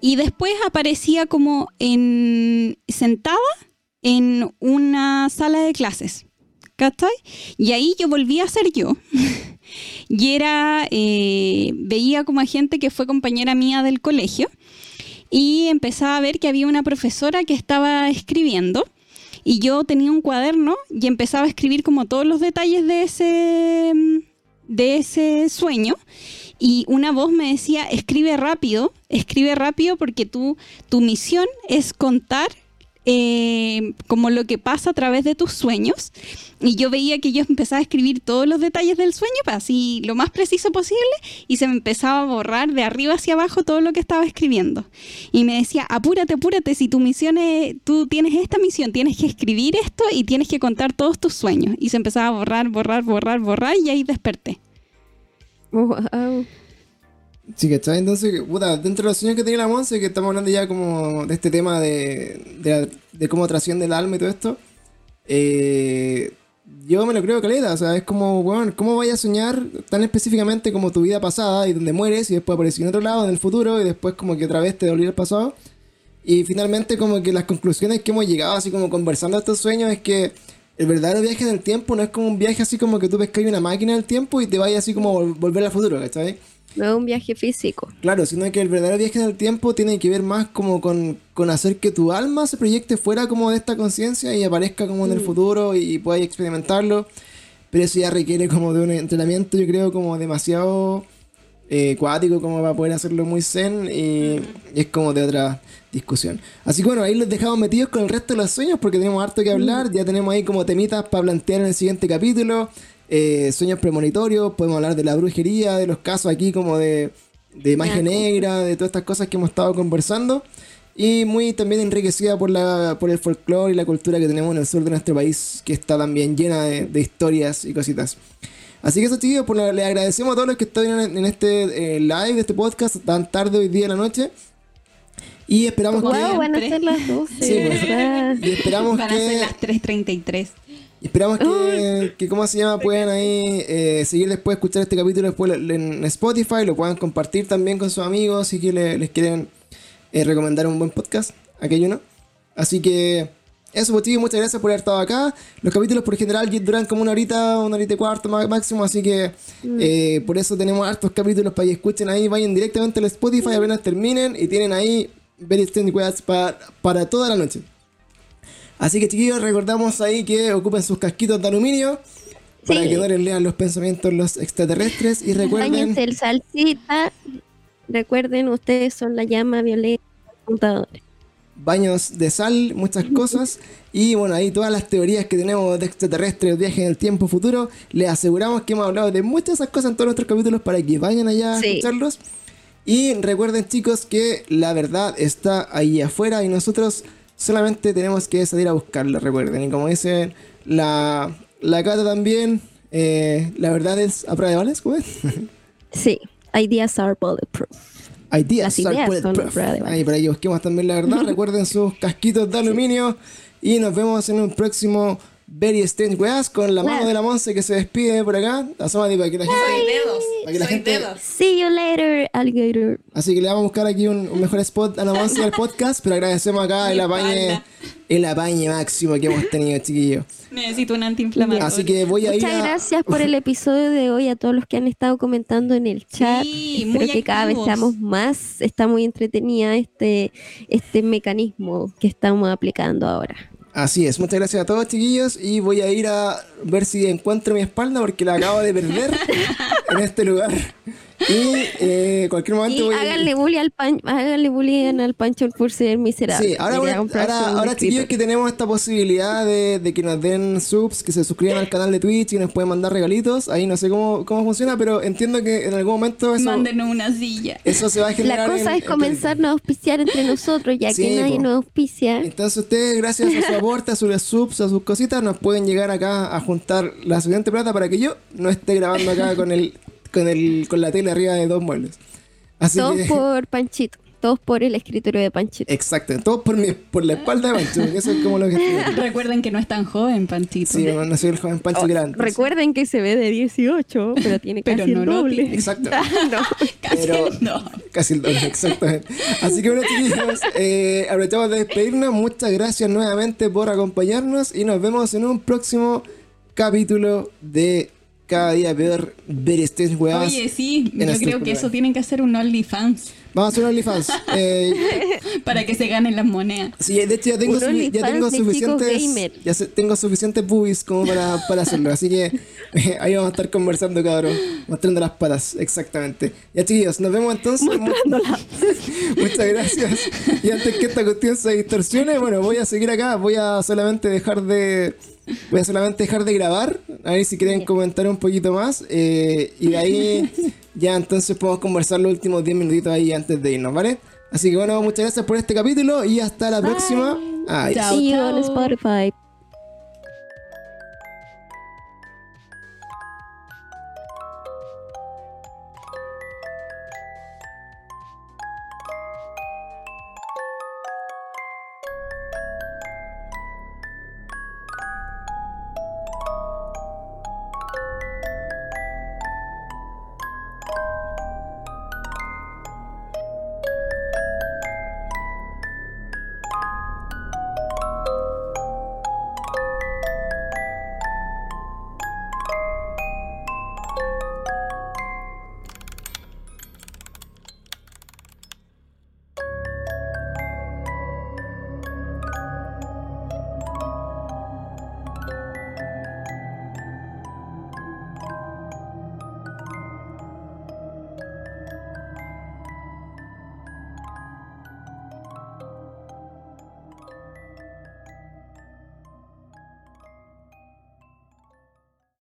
S3: y después aparecía como en sentada en una sala de clases. ¿Cachai? Y ahí yo volví a ser yo. y era, eh, veía como a gente que fue compañera mía del colegio y empezaba a ver que había una profesora que estaba escribiendo y yo tenía un cuaderno y empezaba a escribir como todos los detalles de ese, de ese sueño y una voz me decía, escribe rápido, escribe rápido porque tu misión es contar eh, como lo que pasa a través de tus sueños. Y yo veía que yo empezaba a escribir todos los detalles del sueño, pues, así lo más preciso posible, y se me empezaba a borrar de arriba hacia abajo todo lo que estaba escribiendo. Y me decía, apúrate, apúrate, si tu misión es, tú tienes esta misión, tienes que escribir esto y tienes que contar todos tus sueños. Y se empezaba a borrar, borrar, borrar, borrar, y ahí desperté.
S2: Wow.
S1: Sí, ¿cachai? Entonces, puta, dentro de los sueños que tenía la Monse, que estamos hablando ya como de este tema de, de, la- de cómo trasciende el alma y todo esto, eh, yo me lo creo caleta, o sea, es como, weón, ¿cómo vayas a soñar tan específicamente como tu vida pasada y donde mueres y después apareces en otro lado, en el futuro, y después como que otra vez te volvió el pasado? Y finalmente como que las conclusiones que hemos llegado así como conversando estos sueños es que el verdadero viaje en el tiempo no es como un viaje así como que tú pescas una máquina del tiempo y te vayas así como vol- volver al futuro, ¿cachai?
S2: No es un viaje físico.
S1: Claro, sino que el verdadero viaje en el tiempo tiene que ver más como con, con hacer que tu alma se proyecte fuera como de esta conciencia y aparezca como en el futuro y, puedas experimentarlo. Pero eso ya requiere como de un entrenamiento, yo creo, como demasiado eh, cuático como para poder hacerlo muy zen y, y es como de otra discusión. Así que bueno, ahí los dejamos metidos con el resto de los sueños porque tenemos harto que hablar, ya tenemos ahí como temitas para plantear en el siguiente capítulo, eh, sueños premonitorios, podemos hablar de la brujería, de los casos aquí como de, de magia negra, de todas estas cosas que hemos estado conversando. Y muy también enriquecida por, la, por el folclore y la cultura que tenemos en el sur de nuestro país, que está también llena de, de historias y cositas. Así que eso, chicos, pues le agradecemos a todos los que están en, en este eh, live, de este podcast, tan tarde hoy día de la noche. Y esperamos
S2: Wow,
S1: que.
S2: van a ser las 12.
S1: Sí, pues. Y esperamos
S3: Van a ser
S1: que.
S3: las 3.33.
S1: y Esperamos que, que, ¿cómo se llama? Puedan ahí eh, seguir después, escuchar este capítulo después en Spotify, lo puedan compartir también con sus amigos si que le- les quieren eh, recomendar un buen podcast, aquello no. Así que eso, pues chicos, muchas gracias por haber estado acá. Los capítulos por general duran como una horita, una horita y cuarto má- máximo, así que eh, por eso tenemos hartos capítulos para que escuchen ahí, vayan directamente al Spotify apenas terminen y tienen ahí Very Weas para, para toda la noche. Así que chiquillos, recordamos ahí que ocupen sus casquitos de aluminio para que no les lean los pensamientos los extraterrestres y recuerden...
S2: Báñense el salsita. Recuerden, ustedes son la llama violeta del computador.
S1: baños de sal, muchas cosas. Y bueno, ahí todas las teorías que tenemos de extraterrestres, viajes en el tiempo futuro. Les aseguramos que hemos hablado de muchas de esas cosas en todos nuestros capítulos para que vayan allá a
S2: Sí.
S1: escucharlos. Y recuerden chicos que la verdad está ahí afuera y nosotros solamente tenemos que salir a buscarla, recuerden. Y como dice la, la Cata también, eh, la verdad es a prueba de balas, ¿cómo es?
S2: Sí, ideas are bulletproof.
S1: Ideas
S2: Las
S1: are
S2: ideas son
S1: bulletproof.
S2: balas.
S1: Ahí para que busquemos también la verdad. Recuerden sus casquitos de aluminio. Y nos vemos en un próximo Very Strange Weas con la mano de la Monse que se despide por acá. Asómate para que la gente.
S4: dedos.
S1: Para que la
S4: Soy
S1: gente-
S4: dedos.
S2: See you later, alligator.
S1: Así que le vamos a buscar aquí un, un mejor spot a la Monse del podcast. Pero agradecemos acá el apañe, el apañe máximo que hemos tenido, chiquillos.
S3: Necesito un antiinflamatorio.
S1: Así que voy a ir
S2: Muchas
S1: a.
S2: gracias por el episodio de hoy a todos los que han estado comentando en el chat.
S3: Sí,
S2: Espero
S3: muy
S2: que cada vez seamos más. Está muy entretenida este, este mecanismo que estamos aplicando ahora.
S1: Así es, muchas gracias a todos chiquillos y voy a ir a ver si encuentro mi espalda porque la acabo de perder en este lugar. Y eh, cualquier momento
S2: Y
S1: voy a
S2: háganle bullying al pan, háganle bullying al Pancho por ser miserable.
S1: Sí, ahora, voy- ahora, ahora chiquillos que tenemos esta posibilidad de, de que nos den subs, que se suscriban al canal de Twitch y nos pueden mandar regalitos. Ahí no sé cómo, cómo funciona, pero entiendo que en algún momento eso,
S3: Mándenos una silla.
S1: eso se va a generar.
S2: La cosa
S1: en-
S2: es
S1: en
S2: comenzar a auspiciar entre nosotros, ya
S1: Sí,
S2: que nadie
S1: po.
S2: nos auspicia.
S1: Entonces ustedes, gracias a su aporte, a sus subs, a sus cositas, nos pueden llegar acá a juntar la suficiente plata para que yo no esté grabando acá con el con el con la tele arriba de dos muebles. Así
S2: Todo
S1: que
S2: por Panchito. Todos por el escritorio de Panchito.
S1: Exacto, todo por, mi, por la espalda de Pancho, porque eso es como lo que estoy
S3: Recuerden que no es tan joven, Panchito.
S1: Sí, no soy el joven Pancho
S2: Oh,
S1: antes.
S2: Recuerden que se ve de 18, pero tiene
S3: Pero
S2: casi
S3: no
S2: el
S3: lo
S2: doble.
S3: tiene.
S1: Exacto.
S2: No.
S3: Casi
S1: Pero-
S3: no.
S1: Casi el doble, exactamente. Así que bueno, chiquillos, eh, aprovechamos de despedirnos. Muchas gracias nuevamente por acompañarnos y nos vemos en un próximo capítulo de Cada Día Peor Very Strange Weas.
S3: Oye, sí, yo
S1: este
S3: creo que eso tienen que hacer un OnlyFans
S1: Vamos a hacer un OnlyFans. Eh,
S3: para que se ganen las monedas.
S1: sí, de hecho ya tengo, sufi- ya tengo
S2: chicos
S1: suficientes ya se- tengo suficientes boobies como para, para hacerlo. Así que eh, ahí vamos a estar conversando, cabrón. Mostrando las patas, exactamente. Ya chiquillos, nos vemos entonces. Mu- Muchas gracias. Y antes que esta cuestión se distorsione, bueno, voy a seguir acá. Voy a solamente dejar de. Voy a solamente dejar de grabar. A ver si quieren comentar un poquito más. eh, y de ahí ya entonces podemos conversar los últimos 10 minutitos ahí antes de irnos, ¿vale? Así que bueno, muchas gracias por este capítulo y hasta la próxima. Adiós.
S3: Chao,
S2: See you
S3: chao.
S2: on Spotify.